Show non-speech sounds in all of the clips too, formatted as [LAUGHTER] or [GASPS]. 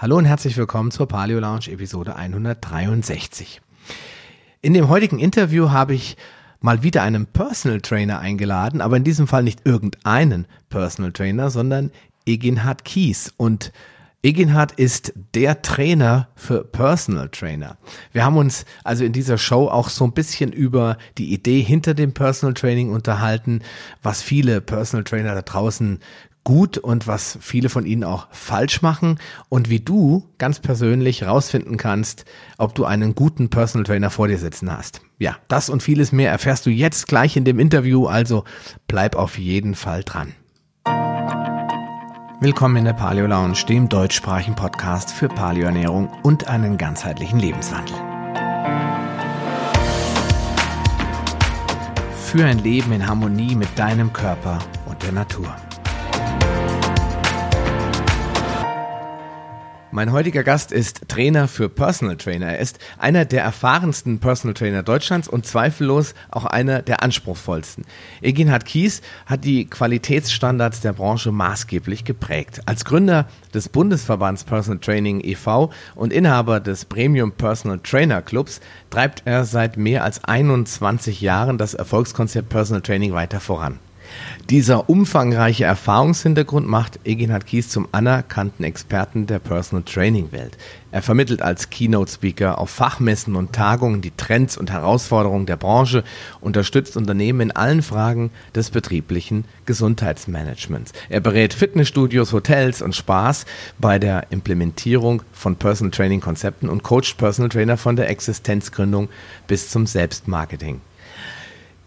Hallo und herzlich willkommen zur Paleo Lounge Episode 163. In dem heutigen Interview habe ich mal wieder einen Personal Trainer eingeladen, aber in diesem Fall nicht irgendeinen Personal Trainer, sondern Eginhard Kies und Eginhard ist der Trainer für Personal Trainer. Wir haben uns also in dieser Show auch so ein bisschen über die Idee hinter dem Personal Training unterhalten, was viele Personal Trainer da draußen gut und was viele von ihnen auch falsch machen und wie du ganz persönlich rausfinden kannst, ob du einen guten Personal Trainer vor dir sitzen hast. Ja, das und vieles mehr erfährst du jetzt gleich in dem Interview, also bleib auf jeden Fall dran. Willkommen in der Paleo Lounge, dem deutschsprachigen Podcast für Paleoernährung und einen ganzheitlichen Lebenswandel. Für ein Leben in Harmonie mit deinem Körper und der Natur. Mein heutiger Gast ist Trainer für Personal Trainer. Er ist einer der erfahrensten Personal Trainer Deutschlands und zweifellos auch einer der anspruchsvollsten. Eginhard Kies hat die Qualitätsstandards der Branche maßgeblich geprägt. Als Gründer des Bundesverbands Personal Training e.V. und Inhaber des Premium Personal Trainer Clubs treibt er seit mehr als 21 Jahren das Erfolgskonzept Personal Training weiter voran. Dieser umfangreiche Erfahrungshintergrund macht Eginhard Kies zum anerkannten Experten der Personal Training Welt. Er vermittelt als Keynote Speaker auf Fachmessen und Tagungen die Trends und Herausforderungen der Branche, unterstützt Unternehmen in allen Fragen des betrieblichen Gesundheitsmanagements. Er berät Fitnessstudios, Hotels und Spas bei der Implementierung von Personal Training Konzepten und coacht Personal Trainer von der Existenzgründung bis zum Selbstmarketing.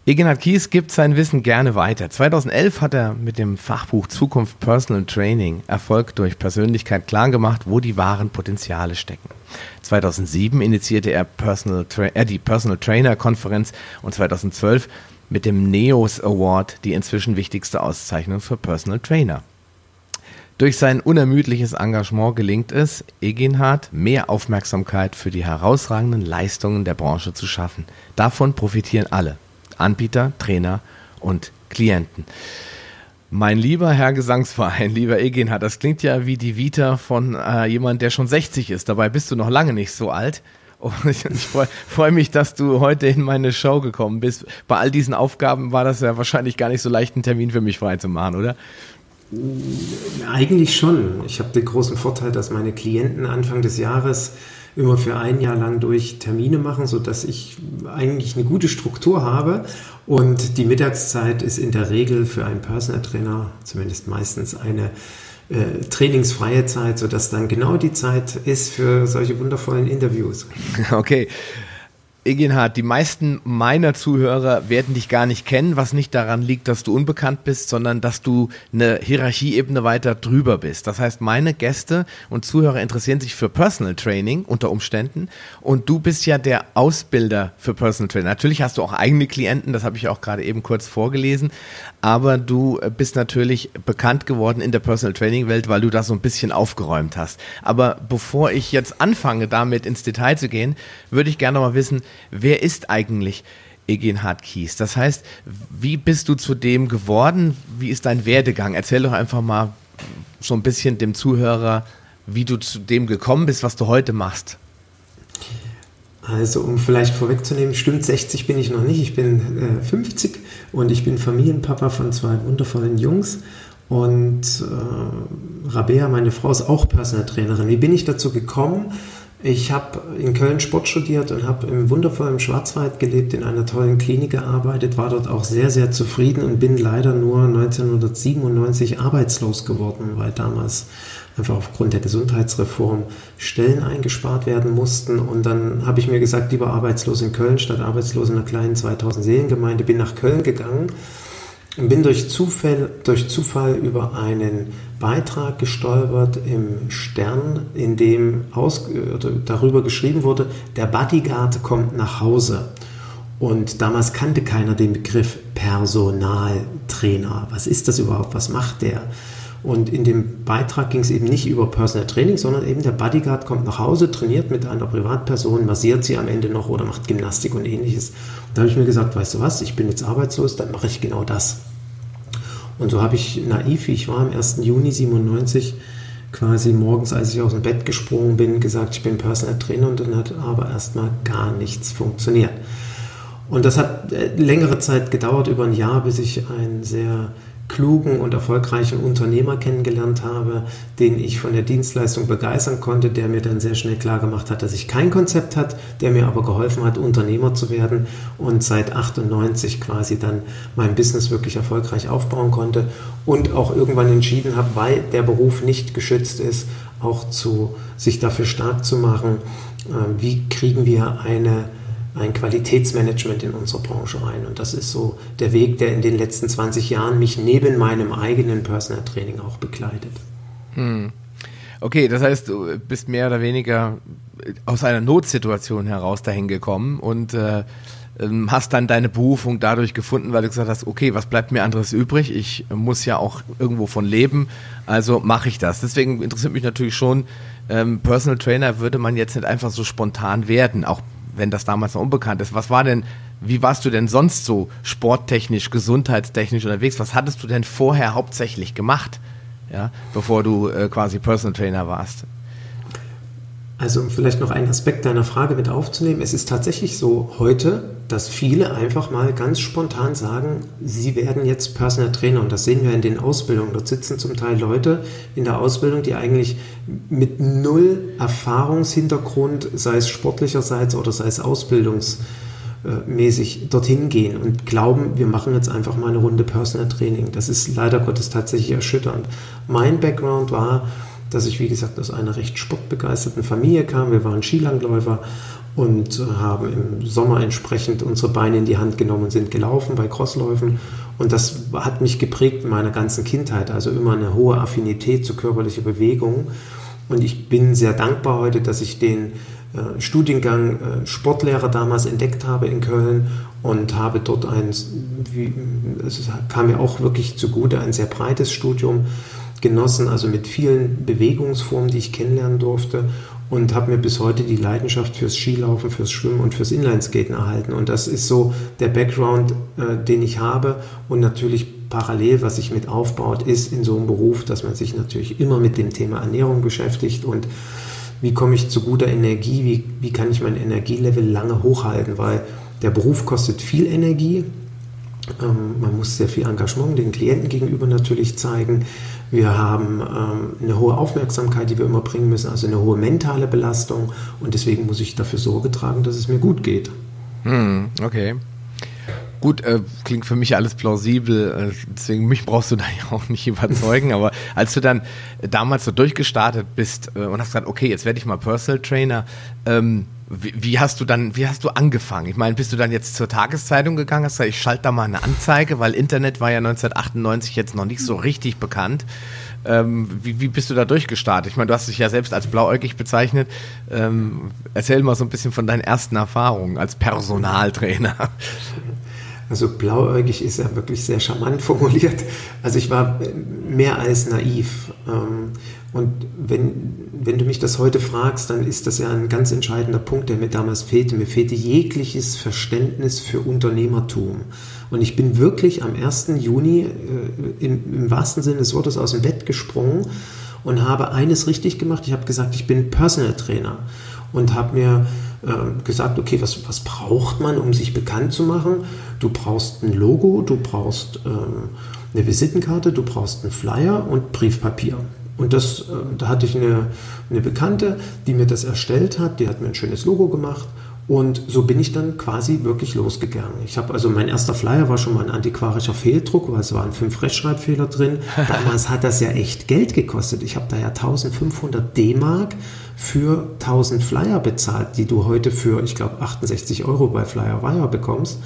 Egenhard Kies gibt sein Wissen gerne weiter. 2011 hat er mit dem Fachbuch Zukunft Personal Training Erfolg durch Persönlichkeit klargemacht, wo die wahren Potenziale stecken. 2007 initiierte er, Personal äh, die Personal Trainer Konferenz und 2012 mit dem NEOS Award die inzwischen wichtigste Auszeichnung für Personal Trainer. Durch sein unermüdliches Engagement gelingt es, Eginhard mehr Aufmerksamkeit für die herausragenden Leistungen der Branche zu schaffen. Davon profitieren alle. Anbieter, Trainer und Klienten. Mein lieber Herr Gesangsverein, lieber Egenhard, das klingt ja wie die Vita von äh, jemand, der schon 60 ist. Dabei bist du noch lange nicht so alt. Und [LAUGHS] ich, ich freue freu mich, dass du heute in meine Show gekommen bist. Bei all diesen Aufgaben war das ja wahrscheinlich gar nicht so leicht, einen Termin für mich freizumachen, oder? Eigentlich schon. Ich habe den großen Vorteil, dass meine Klienten Anfang des Jahres immer für ein Jahr lang durch Termine machen, sodass ich eigentlich eine gute Struktur habe. Und die Mittagszeit ist in der Regel für einen Personal Trainer, zumindest meistens eine äh, trainingsfreie Zeit, sodass dann genau die Zeit ist für solche wundervollen Interviews. [LAUGHS] Okay. Egenhard, die meisten meiner Zuhörer werden dich gar nicht kennen, was nicht daran liegt, dass du unbekannt bist, sondern dass du eine Hierarchieebene weiter drüber bist. Das heißt, meine Gäste und Zuhörer interessieren sich für Personal Training unter Umständen und du bist ja der Ausbilder für Personal Training. Natürlich hast du auch eigene Klienten, das habe ich auch gerade eben kurz vorgelesen, aber du bist natürlich bekannt geworden in der Personal Training Welt, weil du da so ein bisschen aufgeräumt hast. Aber bevor ich jetzt anfange, damit ins Detail zu gehen, würde ich gerne mal wissen, wer ist eigentlich Egenhard Kies? Das heißt, wie bist du zu dem geworden? Wie ist dein Werdegang? Erzähl doch einfach mal so ein bisschen dem Zuhörer, wie du zu dem gekommen bist, was du heute machst. Also, um vielleicht vorwegzunehmen, stimmt, 60 bin ich noch nicht. Ich bin äh, 50 und ich bin Familienpapa von zwei wundervollen Jungs. Und äh, Rabea, meine Frau, ist auch Personal Trainerin. Wie bin ich dazu gekommen? Ich habe in Köln Sport studiert und habe im wundervollen Schwarzwald gelebt, in einer tollen Klinik gearbeitet, war dort auch sehr, sehr zufrieden und bin leider nur 1997 arbeitslos geworden, weil damals einfach aufgrund der Gesundheitsreform Stellen eingespart werden mussten. Und dann habe ich mir gesagt, lieber arbeitslos in Köln statt arbeitslos in einer kleinen 2000 Seelengemeinde, bin nach Köln gegangen bin durch Zufall, durch Zufall über einen Beitrag gestolpert im Stern, in dem aus, darüber geschrieben wurde, der Bodyguard kommt nach Hause. Und damals kannte keiner den Begriff Personaltrainer. Was ist das überhaupt? Was macht der? Und in dem Beitrag ging es eben nicht über Personal Training, sondern eben der Bodyguard kommt nach Hause, trainiert mit einer Privatperson, massiert sie am Ende noch oder macht Gymnastik und ähnliches. Und da habe ich mir gesagt, weißt du was, ich bin jetzt arbeitslos, dann mache ich genau das. Und so habe ich naiv, wie ich war, am 1. Juni 97 quasi morgens, als ich aus dem Bett gesprungen bin, gesagt, ich bin Personal Trainer und dann hat aber erstmal gar nichts funktioniert. Und das hat äh, längere Zeit gedauert, über ein Jahr, bis ich einen sehr klugen und erfolgreichen Unternehmer kennengelernt habe, den ich von der Dienstleistung begeistern konnte, der mir dann sehr schnell klar gemacht hat, dass ich kein Konzept hat, der mir aber geholfen hat, Unternehmer zu werden und seit 98 quasi dann mein Business wirklich erfolgreich aufbauen konnte und auch irgendwann entschieden habe, weil der Beruf nicht geschützt ist, auch zu sich dafür stark zu machen, äh, wie kriegen wir eine ein Qualitätsmanagement in unsere Branche rein. Und das ist so der Weg, der in den letzten 20 Jahren mich neben meinem eigenen Personal Training auch begleitet. Hm. Okay, das heißt, du bist mehr oder weniger aus einer Notsituation heraus dahin gekommen und äh, ähm, hast dann deine Berufung dadurch gefunden, weil du gesagt hast, okay, was bleibt mir anderes übrig? Ich muss ja auch irgendwo von leben, also mache ich das. Deswegen interessiert mich natürlich schon, ähm, Personal Trainer würde man jetzt nicht einfach so spontan werden, auch wenn das damals noch unbekannt ist. Was war denn, wie warst du denn sonst so sporttechnisch, gesundheitstechnisch unterwegs? Was hattest du denn vorher hauptsächlich gemacht, ja, bevor du äh, quasi Personal Trainer warst? Also um vielleicht noch einen Aspekt deiner Frage mit aufzunehmen. Es ist tatsächlich so heute, dass viele einfach mal ganz spontan sagen, sie werden jetzt Personal Trainer. Und das sehen wir in den Ausbildungen. Dort sitzen zum Teil Leute in der Ausbildung, die eigentlich mit null Erfahrungshintergrund, sei es sportlicherseits oder sei es ausbildungsmäßig, dorthin gehen und glauben, wir machen jetzt einfach mal eine Runde Personal Training. Das ist leider Gottes tatsächlich erschütternd. Mein Background war, dass ich, wie gesagt, aus einer recht sportbegeisterten Familie kam. Wir waren Skilangläufer und haben im Sommer entsprechend unsere Beine in die Hand genommen und sind gelaufen bei Crossläufen. Und das hat mich geprägt in meiner ganzen Kindheit, also immer eine hohe Affinität zu körperlicher Bewegung. Und ich bin sehr dankbar heute, dass ich den äh, Studiengang äh, Sportlehrer damals entdeckt habe in Köln und habe dort ein, wie, es kam mir auch wirklich zugute, ein sehr breites Studium genossen, also mit vielen Bewegungsformen, die ich kennenlernen durfte und habe mir bis heute die Leidenschaft fürs Skilaufen, fürs Schwimmen und fürs Inlineskaten erhalten. Und das ist so der Background, äh, den ich habe und natürlich parallel, was sich mit aufbaut, ist in so einem Beruf, dass man sich natürlich immer mit dem Thema Ernährung beschäftigt und wie komme ich zu guter Energie, wie, wie kann ich mein Energielevel lange hochhalten, weil der Beruf kostet viel Energie, ähm, man muss sehr viel Engagement den Klienten gegenüber natürlich zeigen. Wir haben ähm, eine hohe Aufmerksamkeit, die wir immer bringen müssen, also eine hohe mentale Belastung. Und deswegen muss ich dafür Sorge tragen, dass es mir gut geht. Hm, okay. Gut, äh, klingt für mich alles plausibel, äh, deswegen mich brauchst du da ja auch nicht überzeugen, aber als du dann damals so durchgestartet bist äh, und hast gesagt, okay, jetzt werde ich mal Personal Trainer, ähm, wie, wie, hast du dann, wie hast du angefangen? Ich meine, bist du dann jetzt zur Tageszeitung gegangen, hast gesagt, ich schalte da mal eine Anzeige, weil Internet war ja 1998 jetzt noch nicht so richtig bekannt. Ähm, wie, wie, bist du da durchgestartet? Ich meine, du hast dich ja selbst als blauäugig bezeichnet. Ähm, erzähl mal so ein bisschen von deinen ersten Erfahrungen als Personaltrainer. Also blauäugig ist ja wirklich sehr charmant formuliert. Also ich war mehr als naiv. Ähm, und wenn, wenn du mich das heute fragst, dann ist das ja ein ganz entscheidender Punkt, der mir damals fehlte. Mir fehlte jegliches Verständnis für Unternehmertum. Und ich bin wirklich am 1. Juni äh, im, im wahrsten Sinne des Wortes aus dem Bett gesprungen und habe eines richtig gemacht. Ich habe gesagt, ich bin Personal Trainer und habe mir äh, gesagt, okay, was, was braucht man, um sich bekannt zu machen? Du brauchst ein Logo, du brauchst äh, eine Visitenkarte, du brauchst einen Flyer und Briefpapier. Und das, äh, da hatte ich eine, eine Bekannte, die mir das erstellt hat, die hat mir ein schönes Logo gemacht und so bin ich dann quasi wirklich losgegangen. Ich habe also mein erster Flyer war schon mal ein antiquarischer Fehldruck, weil es waren fünf Rechtschreibfehler drin. [LAUGHS] Damals hat das ja echt Geld gekostet. Ich habe da ja 1500 D-Mark für 1000 Flyer bezahlt, die du heute für, ich glaube, 68 Euro bei Flyer bekommst.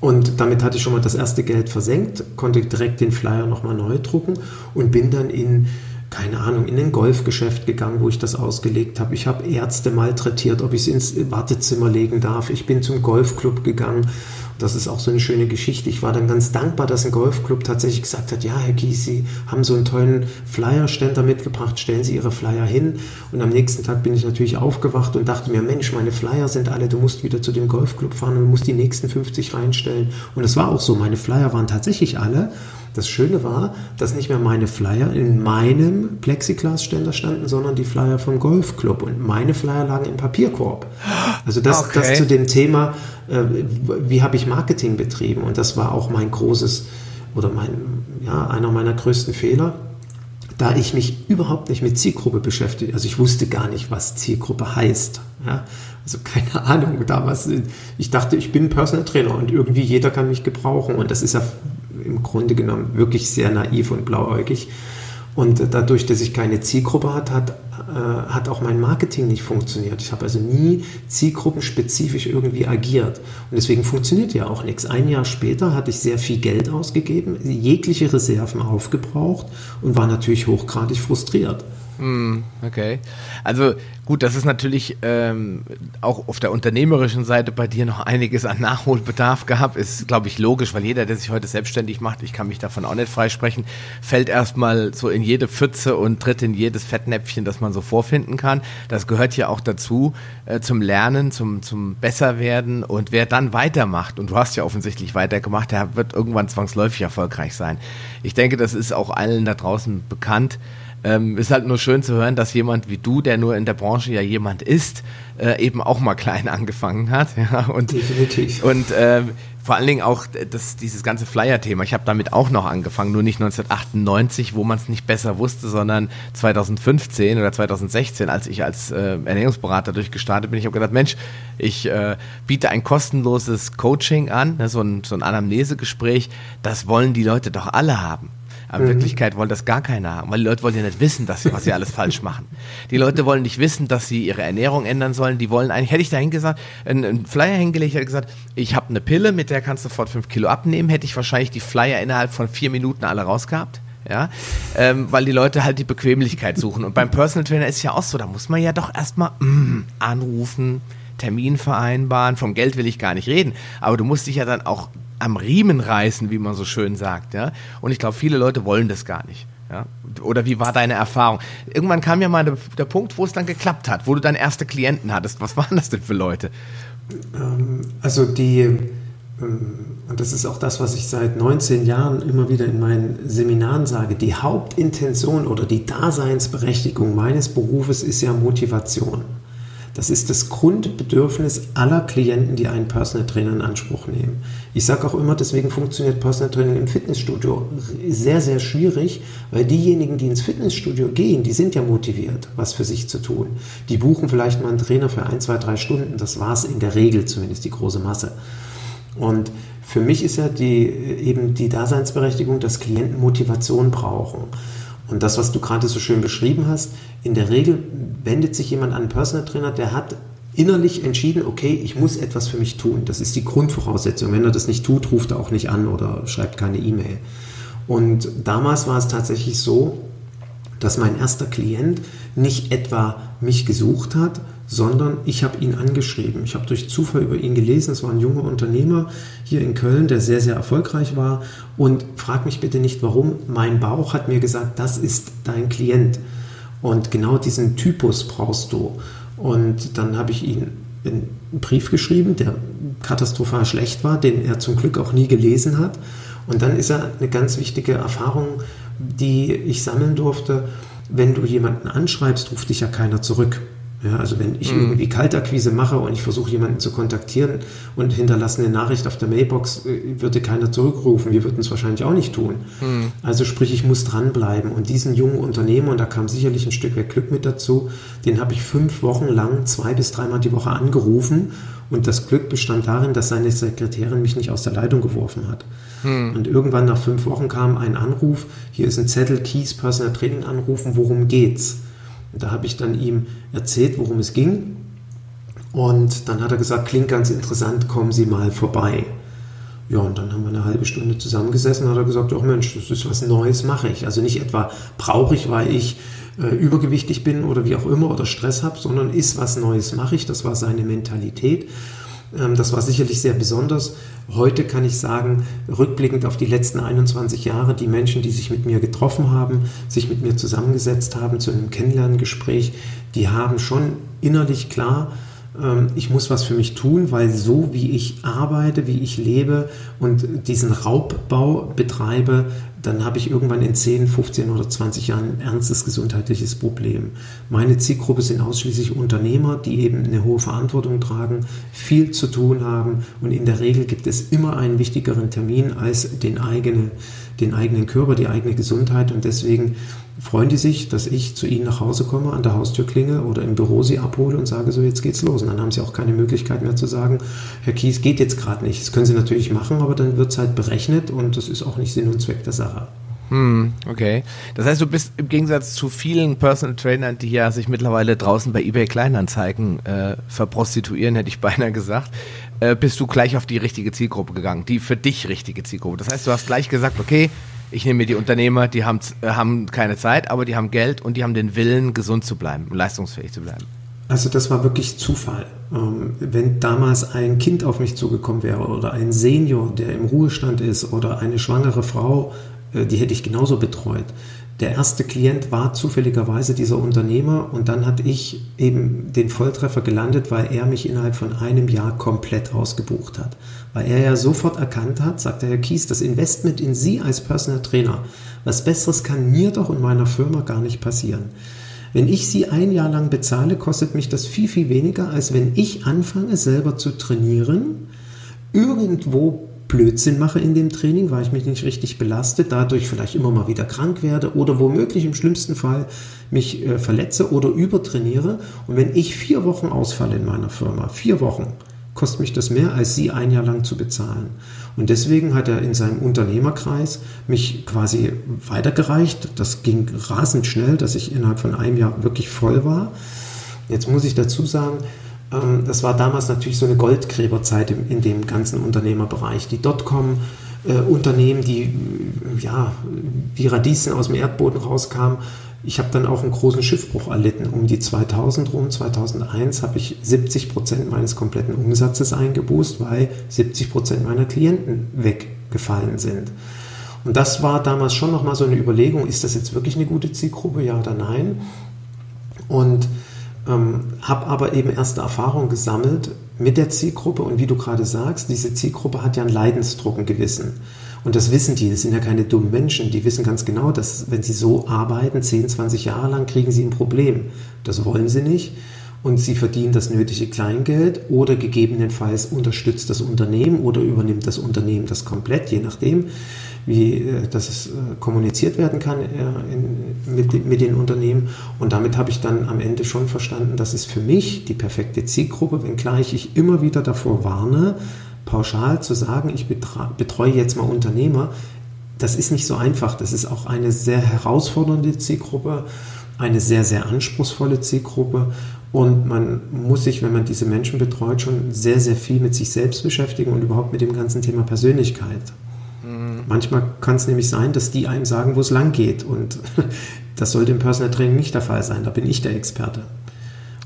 Und damit hatte ich schon mal das erste Geld versenkt, konnte direkt den Flyer nochmal neu drucken und bin dann in keine Ahnung, in ein Golfgeschäft gegangen, wo ich das ausgelegt habe. Ich habe Ärzte malträtiert, ob ich es ins Wartezimmer legen darf. Ich bin zum Golfclub gegangen. Das ist auch so eine schöne Geschichte. Ich war dann ganz dankbar, dass ein Golfclub tatsächlich gesagt hat, ja, Herr Gies, Sie haben so einen tollen Flyer-Ständer mitgebracht, stellen Sie Ihre Flyer hin. Und am nächsten Tag bin ich natürlich aufgewacht und dachte mir, Mensch, meine Flyer sind alle, du musst wieder zu dem Golfclub fahren und musst die nächsten 50 reinstellen. Und es war auch so, meine Flyer waren tatsächlich alle. Das Schöne war, dass nicht mehr meine Flyer in meinem Plexiglasständer standen, sondern die Flyer vom Golfclub. Und meine Flyer lagen im Papierkorb. Also das, okay. das zu dem Thema, äh, wie habe ich Marketing betrieben? Und das war auch mein großes oder mein, ja, einer meiner größten Fehler da ich mich überhaupt nicht mit Zielgruppe beschäftige, also ich wusste gar nicht, was Zielgruppe heißt. Ja? Also keine Ahnung damals. Ich dachte, ich bin Personal Trainer und irgendwie jeder kann mich gebrauchen. Und das ist ja im Grunde genommen wirklich sehr naiv und blauäugig. Und dadurch, dass ich keine Zielgruppe hat, hat, äh, hat auch mein Marketing nicht funktioniert. Ich habe also nie zielgruppenspezifisch irgendwie agiert. Und deswegen funktioniert ja auch nichts. Ein Jahr später hatte ich sehr viel Geld ausgegeben, jegliche Reserven aufgebraucht und war natürlich hochgradig frustriert. Hm, okay. Also gut, das ist natürlich ähm, auch auf der unternehmerischen Seite bei dir noch einiges an Nachholbedarf gab. Ist, glaube ich, logisch, weil jeder, der sich heute selbstständig macht, ich kann mich davon auch nicht freisprechen, fällt erstmal so in jede Pfütze und tritt in jedes Fettnäpfchen, das man so vorfinden kann. Das gehört ja auch dazu äh, zum Lernen, zum, zum Besserwerden. Und wer dann weitermacht, und du hast ja offensichtlich weitergemacht, der wird irgendwann zwangsläufig erfolgreich sein. Ich denke, das ist auch allen da draußen bekannt. Ähm, ist halt nur schön zu hören, dass jemand wie du, der nur in der Branche ja jemand ist, äh, eben auch mal klein [LAUGHS] angefangen hat. Ja, und, Definitiv. Und äh, vor allen Dingen auch das, dieses ganze Flyer-Thema. Ich habe damit auch noch angefangen, nur nicht 1998, wo man es nicht besser wusste, sondern 2015 oder 2016, als ich als äh, Ernährungsberater durchgestartet bin. Ich habe gedacht, Mensch, ich äh, biete ein kostenloses Coaching an, ne, so ein, so ein Anamnesegespräch. Das wollen die Leute doch alle haben. Aber in mhm. Wirklichkeit wollen das gar keiner haben, weil die Leute wollen ja nicht wissen, dass sie, was sie alles falsch machen. Die Leute wollen nicht wissen, dass sie ihre Ernährung ändern sollen. Die wollen eigentlich, hätte ich dahin gesagt, einen, Flyer hingelegt, hätte gesagt, ich habe eine Pille, mit der kannst du sofort fünf Kilo abnehmen, hätte ich wahrscheinlich die Flyer innerhalb von vier Minuten alle rausgehabt. Ja, ähm, weil die Leute halt die Bequemlichkeit suchen. Und beim Personal Trainer ist ja auch so, da muss man ja doch erstmal mm, anrufen, Termin vereinbaren, vom Geld will ich gar nicht reden, aber du musst dich ja dann auch am Riemen reißen, wie man so schön sagt. Ja? Und ich glaube, viele Leute wollen das gar nicht. Ja? Oder wie war deine Erfahrung? Irgendwann kam ja mal der, der Punkt, wo es dann geklappt hat, wo du deine erste Klienten hattest. Was waren das denn für Leute? Ähm, also die, ähm, und das ist auch das, was ich seit 19 Jahren immer wieder in meinen Seminaren sage, die Hauptintention oder die Daseinsberechtigung meines Berufes ist ja Motivation. Das ist das Grundbedürfnis aller Klienten, die einen Personal Trainer in Anspruch nehmen. Ich sage auch immer, deswegen funktioniert Personal Training im Fitnessstudio sehr, sehr schwierig, weil diejenigen, die ins Fitnessstudio gehen, die sind ja motiviert, was für sich zu tun. Die buchen vielleicht mal einen Trainer für ein, zwei, drei Stunden. Das war es in der Regel zumindest, die große Masse. Und für mich ist ja die, eben die Daseinsberechtigung, dass Klienten Motivation brauchen. Und das, was du gerade so schön beschrieben hast, in der Regel wendet sich jemand an einen Personal Trainer, der hat innerlich entschieden, okay, ich muss etwas für mich tun. Das ist die Grundvoraussetzung. Wenn er das nicht tut, ruft er auch nicht an oder schreibt keine E-Mail. Und damals war es tatsächlich so, dass mein erster Klient nicht etwa mich gesucht hat, sondern ich habe ihn angeschrieben. Ich habe durch Zufall über ihn gelesen. Es war ein junger Unternehmer hier in Köln, der sehr, sehr erfolgreich war. Und frag mich bitte nicht, warum. Mein Bauch hat mir gesagt, das ist dein Klient. Und genau diesen Typus brauchst du. Und dann habe ich ihm einen Brief geschrieben, der katastrophal schlecht war, den er zum Glück auch nie gelesen hat. Und dann ist er eine ganz wichtige Erfahrung, die ich sammeln durfte. Wenn du jemanden anschreibst, ruft dich ja keiner zurück. Ja, also wenn ich mhm. irgendwie Kaltakquise mache und ich versuche jemanden zu kontaktieren und hinterlasse eine Nachricht auf der Mailbox, äh, würde keiner zurückrufen. Wir würden es wahrscheinlich auch nicht tun. Mhm. Also sprich, ich muss dranbleiben. Und diesen jungen Unternehmer, und da kam sicherlich ein Stück weit Glück mit dazu, den habe ich fünf Wochen lang zwei bis dreimal die Woche angerufen. Und das Glück bestand darin, dass seine Sekretärin mich nicht aus der Leitung geworfen hat. Mhm. Und irgendwann nach fünf Wochen kam ein Anruf, hier ist ein Zettel, Keys, Personal Training anrufen, worum geht's? Da habe ich dann ihm erzählt, worum es ging. Und dann hat er gesagt, klingt ganz interessant, kommen Sie mal vorbei. Ja, und dann haben wir eine halbe Stunde zusammengesessen und hat er gesagt, oh Mensch, das ist was Neues, mache ich. Also nicht etwa brauche ich, weil ich äh, übergewichtig bin oder wie auch immer oder Stress habe, sondern ist was Neues, mache ich. Das war seine Mentalität. Ähm, das war sicherlich sehr besonders. Heute kann ich sagen, rückblickend auf die letzten 21 Jahre, die Menschen, die sich mit mir getroffen haben, sich mit mir zusammengesetzt haben zu einem Kennenlerngespräch, die haben schon innerlich klar, ähm, ich muss was für mich tun, weil so wie ich arbeite, wie ich lebe und diesen Raubbau betreibe, dann habe ich irgendwann in 10, 15 oder 20 Jahren ein ernstes gesundheitliches Problem. Meine Zielgruppe sind ausschließlich Unternehmer, die eben eine hohe Verantwortung tragen, viel zu tun haben und in der Regel gibt es immer einen wichtigeren Termin als den, eigene, den eigenen Körper, die eigene Gesundheit und deswegen freuen die sich, dass ich zu ihnen nach Hause komme, an der Haustür klinge oder im Büro sie abhole und sage, so jetzt geht's los. Und dann haben sie auch keine Möglichkeit mehr zu sagen, Herr Kies, geht jetzt gerade nicht. Das können sie natürlich machen, aber dann wird es halt berechnet und das ist auch nicht Sinn und Zweck der Sache. Hm, okay. Das heißt, du bist im Gegensatz zu vielen Personal Trainern, die ja sich mittlerweile draußen bei eBay Kleinanzeigen äh, verprostituieren, hätte ich [LAUGHS] beinahe gesagt, äh, bist du gleich auf die richtige Zielgruppe gegangen, die für dich richtige Zielgruppe. Das heißt, du hast gleich gesagt, okay, ich nehme mir die Unternehmer, die haben, äh, haben keine Zeit, aber die haben Geld und die haben den Willen, gesund zu bleiben und leistungsfähig zu bleiben. Also das war wirklich Zufall. Ähm, wenn damals ein Kind auf mich zugekommen wäre oder ein Senior, der im Ruhestand ist oder eine schwangere Frau, die hätte ich genauso betreut. Der erste Klient war zufälligerweise dieser Unternehmer und dann hatte ich eben den Volltreffer gelandet, weil er mich innerhalb von einem Jahr komplett ausgebucht hat. Weil er ja sofort erkannt hat, sagte Herr Kies, das Investment in Sie als Personal Trainer, was Besseres kann mir doch und meiner Firma gar nicht passieren. Wenn ich Sie ein Jahr lang bezahle, kostet mich das viel, viel weniger, als wenn ich anfange, selber zu trainieren, irgendwo Blödsinn mache in dem Training, weil ich mich nicht richtig belaste, dadurch vielleicht immer mal wieder krank werde oder womöglich im schlimmsten Fall mich äh, verletze oder übertrainiere. Und wenn ich vier Wochen ausfalle in meiner Firma, vier Wochen, kostet mich das mehr, als Sie ein Jahr lang zu bezahlen. Und deswegen hat er in seinem Unternehmerkreis mich quasi weitergereicht. Das ging rasend schnell, dass ich innerhalb von einem Jahr wirklich voll war. Jetzt muss ich dazu sagen, das war damals natürlich so eine Goldgräberzeit in dem ganzen Unternehmerbereich. Die Dotcom-Unternehmen, äh, die ja, wie Radieschen aus dem Erdboden rauskamen. Ich habe dann auch einen großen Schiffbruch erlitten. Um die 2000 rum, 2001, habe ich 70 Prozent meines kompletten Umsatzes eingebußt, weil 70 Prozent meiner Klienten weggefallen sind. Und das war damals schon nochmal so eine Überlegung, ist das jetzt wirklich eine gute Zielgruppe, ja oder nein? Und ähm, habe aber eben erste Erfahrungen gesammelt mit der Zielgruppe und wie du gerade sagst, diese Zielgruppe hat ja einen Leidensdruck, ein Gewissen. Und das wissen die, das sind ja keine dummen Menschen, die wissen ganz genau, dass wenn sie so arbeiten, 10, 20 Jahre lang, kriegen sie ein Problem. Das wollen sie nicht und sie verdienen das nötige Kleingeld oder gegebenenfalls unterstützt das Unternehmen oder übernimmt das Unternehmen das komplett, je nachdem wie äh, das äh, kommuniziert werden kann äh, in, mit, mit den Unternehmen. Und damit habe ich dann am Ende schon verstanden, dass es für mich die perfekte Zielgruppe, wenngleich ich immer wieder davor warne, pauschal zu sagen, ich betreue jetzt mal Unternehmer, das ist nicht so einfach. Das ist auch eine sehr herausfordernde Zielgruppe, eine sehr, sehr anspruchsvolle Zielgruppe. Und man muss sich, wenn man diese Menschen betreut, schon sehr, sehr viel mit sich selbst beschäftigen und überhaupt mit dem ganzen Thema Persönlichkeit. Manchmal kann es nämlich sein, dass die einem sagen, wo es lang geht. Und [LAUGHS] das sollte im Personal Training nicht der Fall sein. Da bin ich der Experte.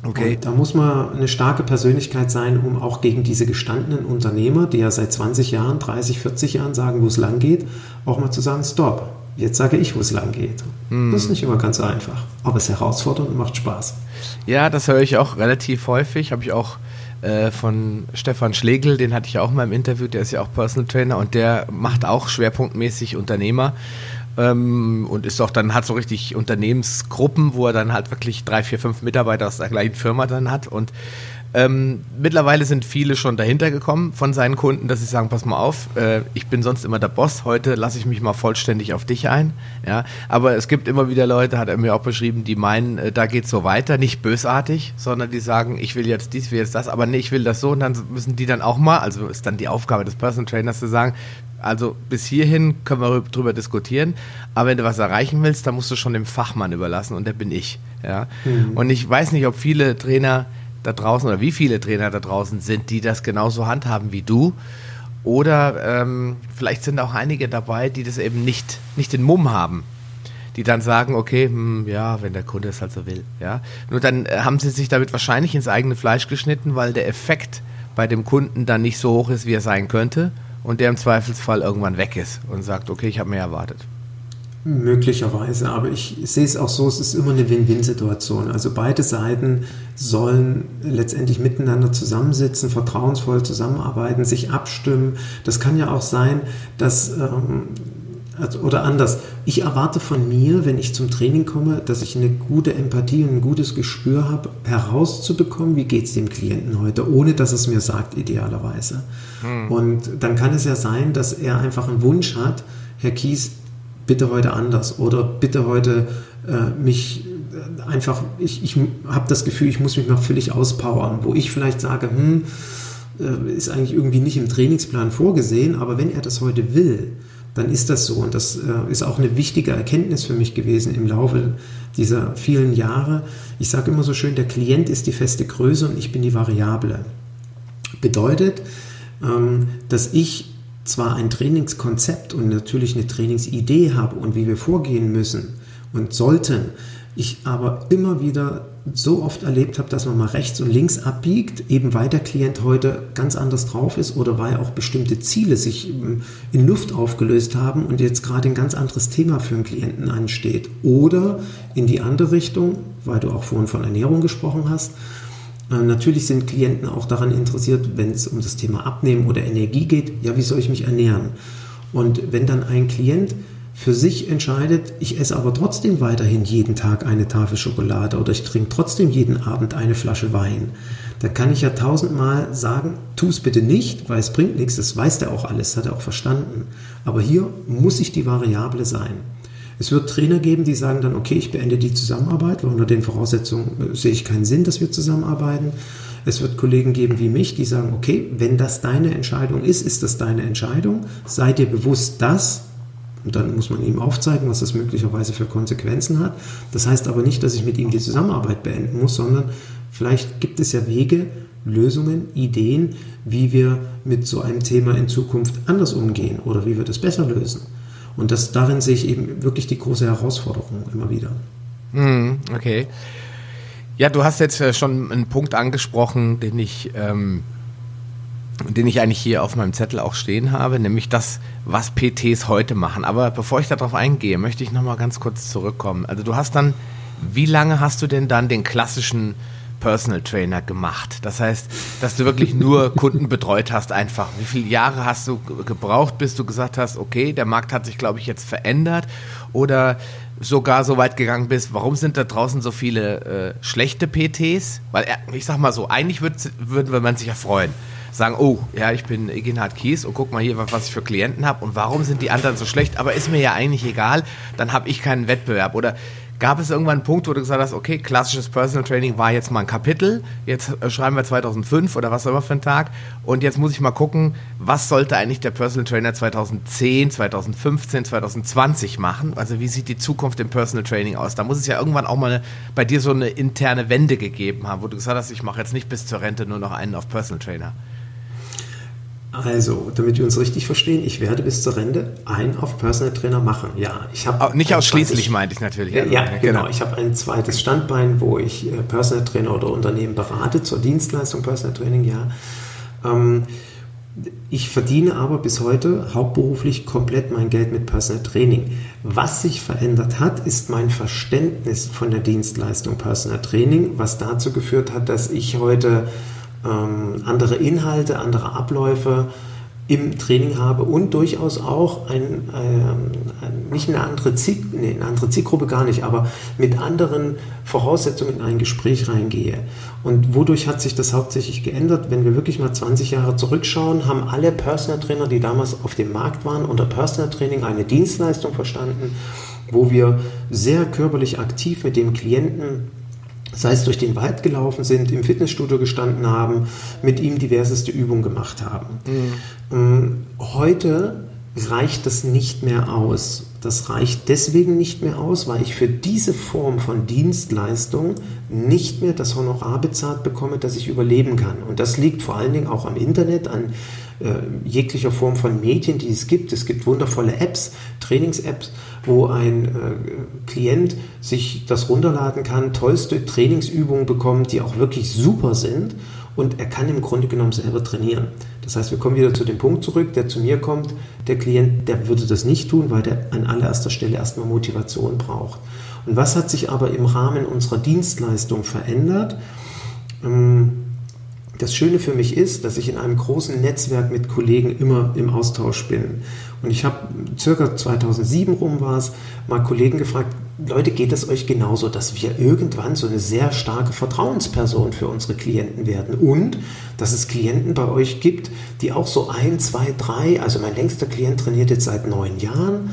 Okay. Und da muss man eine starke Persönlichkeit sein, um auch gegen diese gestandenen Unternehmer, die ja seit 20 Jahren, 30, 40 Jahren sagen, wo es lang geht, auch mal zu sagen, stopp, jetzt sage ich, wo es lang geht. Hm. Das ist nicht immer ganz so einfach, aber es ist herausfordernd und macht Spaß. Ja, das höre ich auch relativ häufig, habe ich auch äh, von Stefan Schlegel, den hatte ich auch mal im Interview, der ist ja auch Personal Trainer und der macht auch schwerpunktmäßig Unternehmer ähm, und ist auch dann hat so richtig Unternehmensgruppen, wo er dann halt wirklich drei, vier, fünf Mitarbeiter aus der gleichen Firma dann hat und ähm, mittlerweile sind viele schon dahinter gekommen von seinen Kunden, dass sie sagen, pass mal auf, äh, ich bin sonst immer der Boss, heute lasse ich mich mal vollständig auf dich ein. Ja, aber es gibt immer wieder Leute, hat er mir auch beschrieben, die meinen, äh, da geht so weiter, nicht bösartig, sondern die sagen, ich will jetzt dies, will jetzt das, aber nee, ich will das so und dann müssen die dann auch mal, also ist dann die Aufgabe des Personal Trainers zu sagen, also bis hierhin können wir drüber diskutieren, aber wenn du was erreichen willst, dann musst du schon dem Fachmann überlassen und der bin ich. Ja? Mhm. Und ich weiß nicht, ob viele Trainer da draußen oder wie viele Trainer da draußen sind, die das genauso handhaben wie du. Oder ähm, vielleicht sind auch einige dabei, die das eben nicht, nicht den Mumm haben. Die dann sagen, okay, hm, ja, wenn der Kunde es halt so will. Ja? Nur dann äh, haben sie sich damit wahrscheinlich ins eigene Fleisch geschnitten, weil der Effekt bei dem Kunden dann nicht so hoch ist, wie er sein könnte. Und der im Zweifelsfall irgendwann weg ist und sagt, okay, ich habe mehr erwartet. Möglicherweise, aber ich sehe es auch so, es ist immer eine Win-Win-Situation. Also beide Seiten sollen letztendlich miteinander zusammensitzen, vertrauensvoll zusammenarbeiten, sich abstimmen. Das kann ja auch sein, dass ähm, also, oder anders, ich erwarte von mir, wenn ich zum Training komme, dass ich eine gute Empathie und ein gutes Gespür habe, herauszubekommen, wie geht es dem Klienten heute, ohne dass es mir sagt, idealerweise. Hm. Und dann kann es ja sein, dass er einfach einen Wunsch hat, Herr Kies, bitte heute anders oder bitte heute äh, mich äh, einfach, ich, ich habe das Gefühl, ich muss mich mal völlig auspowern, wo ich vielleicht sage, hm, äh, ist eigentlich irgendwie nicht im Trainingsplan vorgesehen, aber wenn er das heute will, dann ist das so. Und das äh, ist auch eine wichtige Erkenntnis für mich gewesen im Laufe dieser vielen Jahre. Ich sage immer so schön, der Klient ist die feste Größe und ich bin die Variable. Bedeutet, ähm, dass ich zwar ein Trainingskonzept und natürlich eine Trainingsidee habe und wie wir vorgehen müssen und sollten, ich aber immer wieder so oft erlebt habe, dass man mal rechts und links abbiegt, eben weil der Klient heute ganz anders drauf ist oder weil auch bestimmte Ziele sich in Luft aufgelöst haben und jetzt gerade ein ganz anderes Thema für einen Klienten ansteht. Oder in die andere Richtung, weil du auch vorhin von Ernährung gesprochen hast. Natürlich sind Klienten auch daran interessiert, wenn es um das Thema Abnehmen oder Energie geht, ja, wie soll ich mich ernähren? Und wenn dann ein Klient für sich entscheidet, ich esse aber trotzdem weiterhin jeden Tag eine Tafel Schokolade oder ich trinke trotzdem jeden Abend eine Flasche Wein, dann kann ich ja tausendmal sagen, tu es bitte nicht, weil es bringt nichts, das weiß der auch alles, hat er auch verstanden. Aber hier muss ich die Variable sein. Es wird Trainer geben, die sagen dann, okay, ich beende die Zusammenarbeit, weil unter den Voraussetzungen sehe ich keinen Sinn, dass wir zusammenarbeiten. Es wird Kollegen geben wie mich, die sagen, okay, wenn das deine Entscheidung ist, ist das deine Entscheidung. Sei dir bewusst, dass und dann muss man ihm aufzeigen, was das möglicherweise für Konsequenzen hat. Das heißt aber nicht, dass ich mit ihm die Zusammenarbeit beenden muss, sondern vielleicht gibt es ja Wege, Lösungen, Ideen, wie wir mit so einem Thema in Zukunft anders umgehen oder wie wir das besser lösen. Und das, darin sehe ich eben wirklich die große Herausforderung immer wieder. Mhm, okay. Ja, du hast jetzt äh, schon einen Punkt angesprochen, den ich ähm, den ich eigentlich hier auf meinem Zettel auch stehen habe, nämlich das, was PTs heute machen. Aber bevor ich darauf eingehe, möchte ich nochmal ganz kurz zurückkommen. Also du hast dann, wie lange hast du denn dann den klassischen Personal Trainer gemacht? Das heißt, dass du wirklich nur [LAUGHS] Kunden betreut hast einfach. Wie viele Jahre hast du gebraucht, bis du gesagt hast, okay, der Markt hat sich, glaube ich, jetzt verändert oder sogar so weit gegangen bist, warum sind da draußen so viele äh, schlechte PTs? Weil ich sag mal so, eigentlich würde würd, man sich ja freuen sagen, oh, ja, ich bin Eginhard Kies und guck mal hier, was ich für Klienten habe und warum sind die anderen so schlecht, aber ist mir ja eigentlich egal, dann habe ich keinen Wettbewerb. Oder gab es irgendwann einen Punkt, wo du gesagt hast, okay, klassisches Personal Training war jetzt mal ein Kapitel, jetzt äh, schreiben wir 2005 oder was auch immer für einen Tag und jetzt muss ich mal gucken, was sollte eigentlich der Personal Trainer 2010, 2015, 2020 machen? Also wie sieht die Zukunft im Personal Training aus? Da muss es ja irgendwann auch mal eine, bei dir so eine interne Wende gegeben haben, wo du gesagt hast, ich mache jetzt nicht bis zur Rente nur noch einen auf Personal Trainer. Also, damit wir uns richtig verstehen, ich werde bis zur Rente einen auf Personal Trainer machen. Ja, ich habe nicht ausschließlich meinte ich natürlich. Ja, ja genau. genau. Ich habe ein zweites Standbein, wo ich äh, Personal Trainer oder Unternehmen berate zur Dienstleistung Personal Training. Ja, ähm, ich verdiene aber bis heute hauptberuflich komplett mein Geld mit Personal Training. Was sich verändert hat, ist mein Verständnis von der Dienstleistung Personal Training, was dazu geführt hat, dass ich heute ähm, andere Inhalte, andere Abläufe im Training habe und durchaus auch ein, ähm, nicht eine andere, Ziel, nee, eine andere Zielgruppe gar nicht, aber mit anderen Voraussetzungen in ein Gespräch reingehe. Und wodurch hat sich das hauptsächlich geändert? Wenn wir wirklich mal 20 Jahre zurückschauen, haben alle Personal Trainer, die damals auf dem Markt waren, unter Personal Training eine Dienstleistung verstanden, wo wir sehr körperlich aktiv mit dem Klienten sei es durch den Wald gelaufen sind, im Fitnessstudio gestanden haben, mit ihm diverseste Übungen gemacht haben. Mhm. Heute reicht das nicht mehr aus. Das reicht deswegen nicht mehr aus, weil ich für diese Form von Dienstleistung nicht mehr das Honorar bezahlt bekomme, dass ich überleben kann. Und das liegt vor allen Dingen auch am Internet, an äh, jeglicher Form von Medien, die es gibt. Es gibt wundervolle Apps, Trainings-Apps, wo ein äh, Klient sich das runterladen kann, tollste Trainingsübungen bekommt, die auch wirklich super sind und er kann im Grunde genommen selber trainieren. Das heißt, wir kommen wieder zu dem Punkt zurück, der zu mir kommt, der Klient, der würde das nicht tun, weil der an allererster Stelle erstmal Motivation braucht. Und was hat sich aber im Rahmen unserer Dienstleistung verändert? Ähm, das Schöne für mich ist, dass ich in einem großen Netzwerk mit Kollegen immer im Austausch bin. Und ich habe circa 2007 rum war es, mal Kollegen gefragt, Leute, geht es euch genauso, dass wir irgendwann so eine sehr starke Vertrauensperson für unsere Klienten werden und dass es Klienten bei euch gibt, die auch so ein, zwei, drei, also mein längster Klient trainiert jetzt seit neun Jahren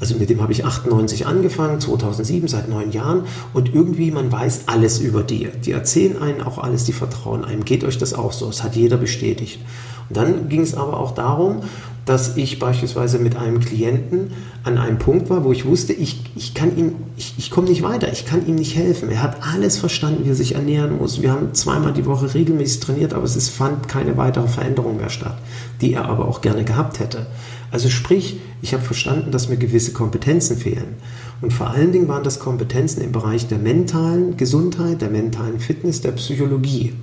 also mit dem habe ich 98 angefangen, 2007, seit neun Jahren. Und irgendwie, man weiß alles über die. Die erzählen einen auch alles, die vertrauen einem. Geht euch das auch so? Das hat jeder bestätigt. Und dann ging es aber auch darum, dass ich beispielsweise mit einem Klienten an einem Punkt war, wo ich wusste, ich, ich kann ihm, ich, ich komme nicht weiter, ich kann ihm nicht helfen. Er hat alles verstanden, wie er sich ernähren muss. Wir haben zweimal die Woche regelmäßig trainiert, aber es fand keine weitere Veränderung mehr statt, die er aber auch gerne gehabt hätte. Also sprich, ich habe verstanden, dass mir gewisse Kompetenzen fehlen. Und vor allen Dingen waren das Kompetenzen im Bereich der mentalen Gesundheit, der mentalen Fitness, der Psychologie.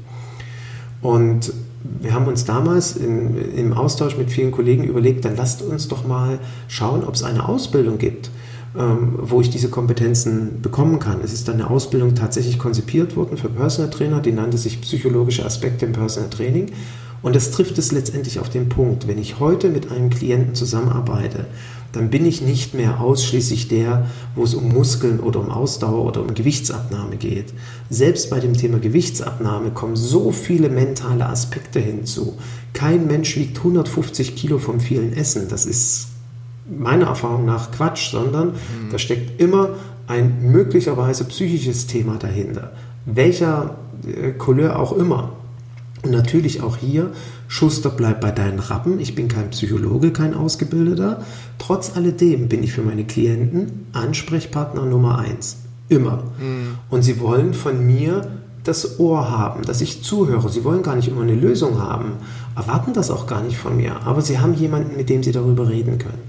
Und wir haben uns damals in, im Austausch mit vielen Kollegen überlegt, dann lasst uns doch mal schauen, ob es eine Ausbildung gibt, ähm, wo ich diese Kompetenzen bekommen kann. Es ist dann eine Ausbildung tatsächlich konzipiert worden für Personal Trainer, die nannte sich psychologische Aspekte im Personal Training. Und das trifft es letztendlich auf den Punkt. Wenn ich heute mit einem Klienten zusammenarbeite, dann bin ich nicht mehr ausschließlich der, wo es um Muskeln oder um Ausdauer oder um Gewichtsabnahme geht. Selbst bei dem Thema Gewichtsabnahme kommen so viele mentale Aspekte hinzu. Kein Mensch wiegt 150 Kilo vom vielen Essen. Das ist meiner Erfahrung nach Quatsch, sondern mhm. da steckt immer ein möglicherweise psychisches Thema dahinter. Welcher äh, Couleur auch immer. Und natürlich auch hier, Schuster bleibt bei deinen Rappen. Ich bin kein Psychologe, kein Ausgebildeter. Trotz alledem bin ich für meine Klienten Ansprechpartner Nummer eins. Immer. Mhm. Und sie wollen von mir das Ohr haben, dass ich zuhöre. Sie wollen gar nicht immer eine Lösung haben, erwarten das auch gar nicht von mir. Aber sie haben jemanden, mit dem sie darüber reden können.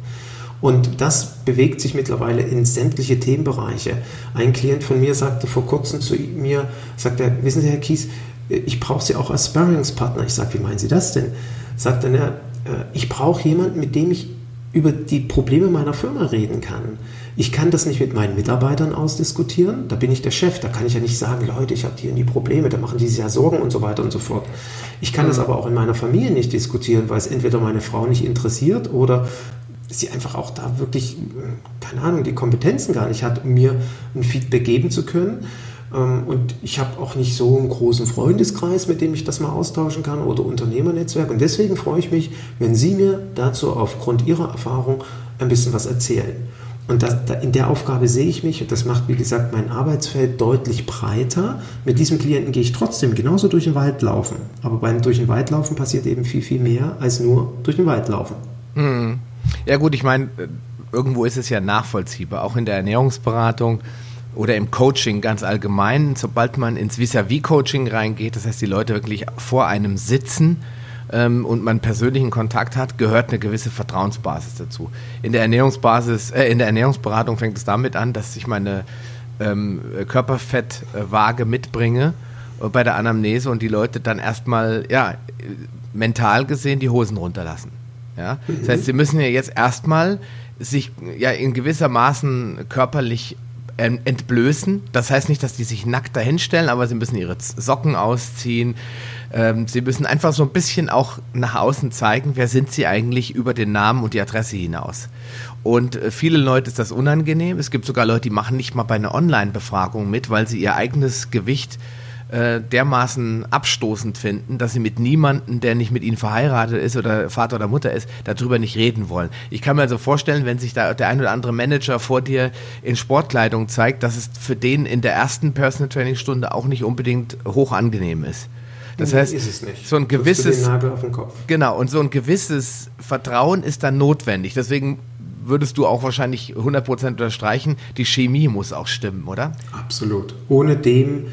Und das bewegt sich mittlerweile in sämtliche Themenbereiche. Ein Klient von mir sagte vor kurzem zu mir, sagt er, wissen Sie, Herr Kies, ich brauche sie auch als Sparringspartner. Ich sage, wie meinen Sie das denn? Sagt er, äh, ich brauche jemanden, mit dem ich über die Probleme meiner Firma reden kann. Ich kann das nicht mit meinen Mitarbeitern ausdiskutieren. Da bin ich der Chef. Da kann ich ja nicht sagen, Leute, ich habe hier die Probleme, da machen die sich ja Sorgen und so weiter und so fort. Ich kann das aber auch in meiner Familie nicht diskutieren, weil es entweder meine Frau nicht interessiert oder sie einfach auch da wirklich, keine Ahnung, die Kompetenzen gar nicht hat, um mir ein Feedback geben zu können. Ähm, und ich habe auch nicht so einen großen Freundeskreis, mit dem ich das mal austauschen kann oder Unternehmernetzwerk. Und deswegen freue ich mich, wenn Sie mir dazu aufgrund Ihrer Erfahrung ein bisschen was erzählen. Und das, in der Aufgabe sehe ich mich, und das macht, wie gesagt, mein Arbeitsfeld deutlich breiter. Mit diesem Klienten gehe ich trotzdem genauso durch den Wald laufen. Aber beim durch den Wald laufen passiert eben viel, viel mehr als nur durch den Wald laufen. Hm. Ja gut, ich meine, irgendwo ist es ja nachvollziehbar, auch in der Ernährungsberatung oder im Coaching ganz allgemein, sobald man ins Vis-à-vis-Coaching reingeht, das heißt, die Leute wirklich vor einem sitzen ähm, und man persönlichen Kontakt hat, gehört eine gewisse Vertrauensbasis dazu. In der Ernährungsbasis, äh, in der Ernährungsberatung fängt es damit an, dass ich meine ähm, Körperfettwaage mitbringe äh, bei der Anamnese und die Leute dann erstmal, ja, mental gesehen die Hosen runterlassen. Ja? Das heißt, sie müssen ja jetzt erstmal sich ja in gewisser Maßen körperlich entblößen. Das heißt nicht, dass die sich nackt dahinstellen, aber sie müssen ihre Socken ausziehen. Ähm, sie müssen einfach so ein bisschen auch nach außen zeigen, wer sind sie eigentlich über den Namen und die Adresse hinaus. Und äh, viele Leute ist das unangenehm. Es gibt sogar Leute, die machen nicht mal bei einer Online-Befragung mit, weil sie ihr eigenes Gewicht äh, dermaßen abstoßend finden, dass sie mit niemandem, der nicht mit ihnen verheiratet ist oder Vater oder Mutter ist, darüber nicht reden wollen. Ich kann mir also vorstellen, wenn sich da der ein oder andere Manager vor dir in Sportkleidung zeigt, dass es für den in der ersten Personal Training Stunde auch nicht unbedingt hoch angenehm ist. Das nee, heißt, so ein gewisses genau und so ein gewisses Vertrauen ist dann notwendig. Deswegen würdest du auch wahrscheinlich 100% unterstreichen, die Chemie muss auch stimmen, oder? Absolut. Ohne dem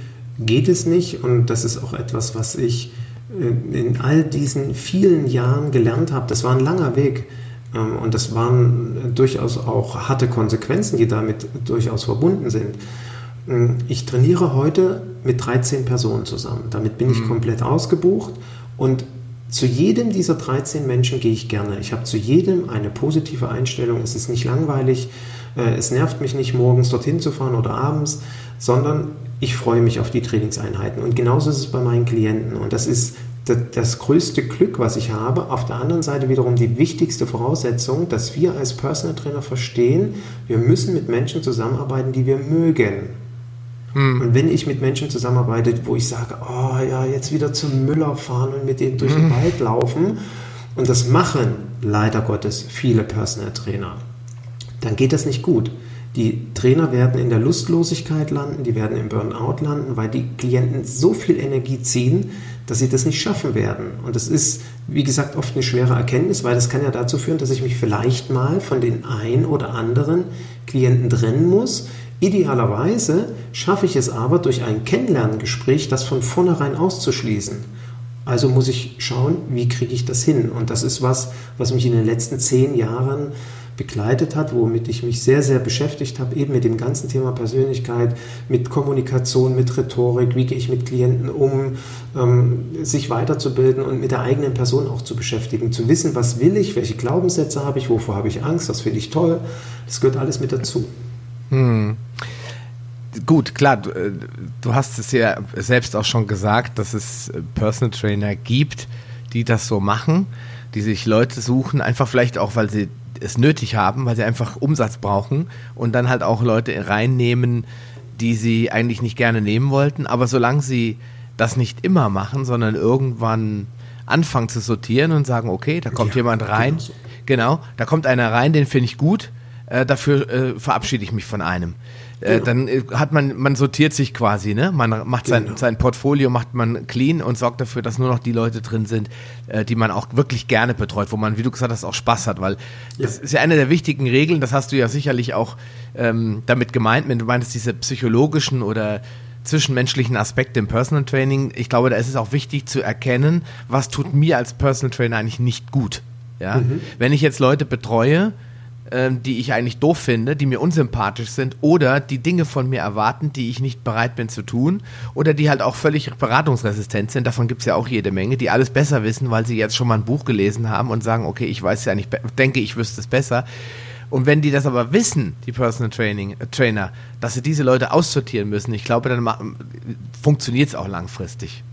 geht es nicht und das ist auch etwas, was ich äh, in all diesen vielen Jahren gelernt habe. Das war ein langer Weg ähm, und das waren durchaus auch harte Konsequenzen, die damit durchaus verbunden sind. Ähm, ich trainiere heute mit 13 Personen zusammen. Damit bin ich mhm. komplett ausgebucht und zu jedem dieser 13 Menschen gehe ich gerne. Ich habe zu jedem eine positive Einstellung. Es ist nicht langweilig. Äh, es nervt mich nicht, morgens dorthin zu fahren oder abends, sondern ich freue mich auf die Trainingseinheiten. Und genauso ist es bei meinen Klienten. Und das ist das größte Glück, was ich habe. Auf der anderen Seite wiederum die wichtigste Voraussetzung, dass wir als Personal Trainer verstehen, wir müssen mit Menschen zusammenarbeiten, die wir mögen. Hm. Und wenn ich mit Menschen zusammenarbeite, wo ich sage, oh ja, jetzt wieder zum Müller fahren und mit denen durch den hm. Wald laufen, und das machen leider Gottes viele Personal Trainer, dann geht das nicht gut. Die Trainer werden in der Lustlosigkeit landen, die werden im Burnout landen, weil die Klienten so viel Energie ziehen, dass sie das nicht schaffen werden. Und das ist, wie gesagt, oft eine schwere Erkenntnis, weil das kann ja dazu führen, dass ich mich vielleicht mal von den ein oder anderen Klienten trennen muss. Idealerweise schaffe ich es aber durch ein Kennenlerngespräch, das von vornherein auszuschließen. Also muss ich schauen, wie kriege ich das hin? Und das ist was, was mich in den letzten zehn Jahren begleitet hat, womit ich mich sehr, sehr beschäftigt habe, eben mit dem ganzen Thema Persönlichkeit, mit Kommunikation, mit Rhetorik, wie gehe ich mit Klienten um, ähm, sich weiterzubilden und mit der eigenen Person auch zu beschäftigen, zu wissen, was will ich, welche Glaubenssätze habe ich, wovor habe ich Angst, was finde ich toll, das gehört alles mit dazu. Hm. Gut, klar, du, äh, du hast es ja selbst auch schon gesagt, dass es Personal Trainer gibt, die das so machen, die sich Leute suchen, einfach vielleicht auch, weil sie es nötig haben, weil sie einfach Umsatz brauchen und dann halt auch Leute reinnehmen, die sie eigentlich nicht gerne nehmen wollten. Aber solange sie das nicht immer machen, sondern irgendwann anfangen zu sortieren und sagen, okay, da kommt ja, jemand rein, genau, so. genau, da kommt einer rein, den finde ich gut, äh, dafür äh, verabschiede ich mich von einem. Äh, genau. dann äh, hat man, man sortiert sich quasi, ne? Man macht sein, genau. sein Portfolio, macht man clean und sorgt dafür, dass nur noch die Leute drin sind, äh, die man auch wirklich gerne betreut, wo man, wie du gesagt hast, auch Spaß hat, weil ja. das ist ja eine der wichtigen Regeln, das hast du ja sicherlich auch ähm, damit gemeint, wenn du meinst, diese psychologischen oder zwischenmenschlichen Aspekte im Personal Training. Ich glaube, da ist es auch wichtig zu erkennen, was tut mir als Personal Trainer eigentlich nicht gut. Ja? Mhm. Wenn ich jetzt Leute betreue, ähm, die ich eigentlich doof finde, die mir unsympathisch sind oder die Dinge von mir erwarten, die ich nicht bereit bin zu tun oder die halt auch völlig beratungsresistent sind. Davon gibt es ja auch jede Menge, die alles besser wissen, weil sie jetzt schon mal ein Buch gelesen haben und sagen, okay, ich weiß ja nicht, denke, ich wüsste es besser. Und wenn die das aber wissen, die Personal Training, äh, Trainer, dass sie diese Leute aussortieren müssen, ich glaube, dann funktioniert es auch langfristig.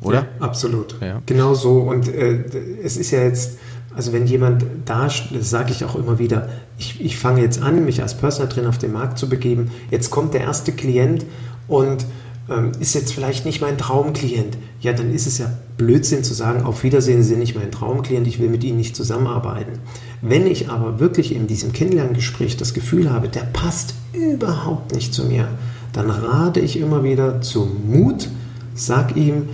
Oder? Ja, absolut. Ja. Genau so. Und äh, es ist ja jetzt also wenn jemand da, das sage ich auch immer wieder, ich, ich fange jetzt an, mich als Personal Trainer auf den Markt zu begeben, jetzt kommt der erste Klient und ähm, ist jetzt vielleicht nicht mein Traumklient. Ja, dann ist es ja Blödsinn zu sagen, auf Wiedersehen sind nicht mein Traumklient, ich will mit Ihnen nicht zusammenarbeiten. Wenn ich aber wirklich in diesem Kennenlerngespräch das Gefühl habe, der passt überhaupt nicht zu mir, dann rate ich immer wieder zum Mut, sag ihm,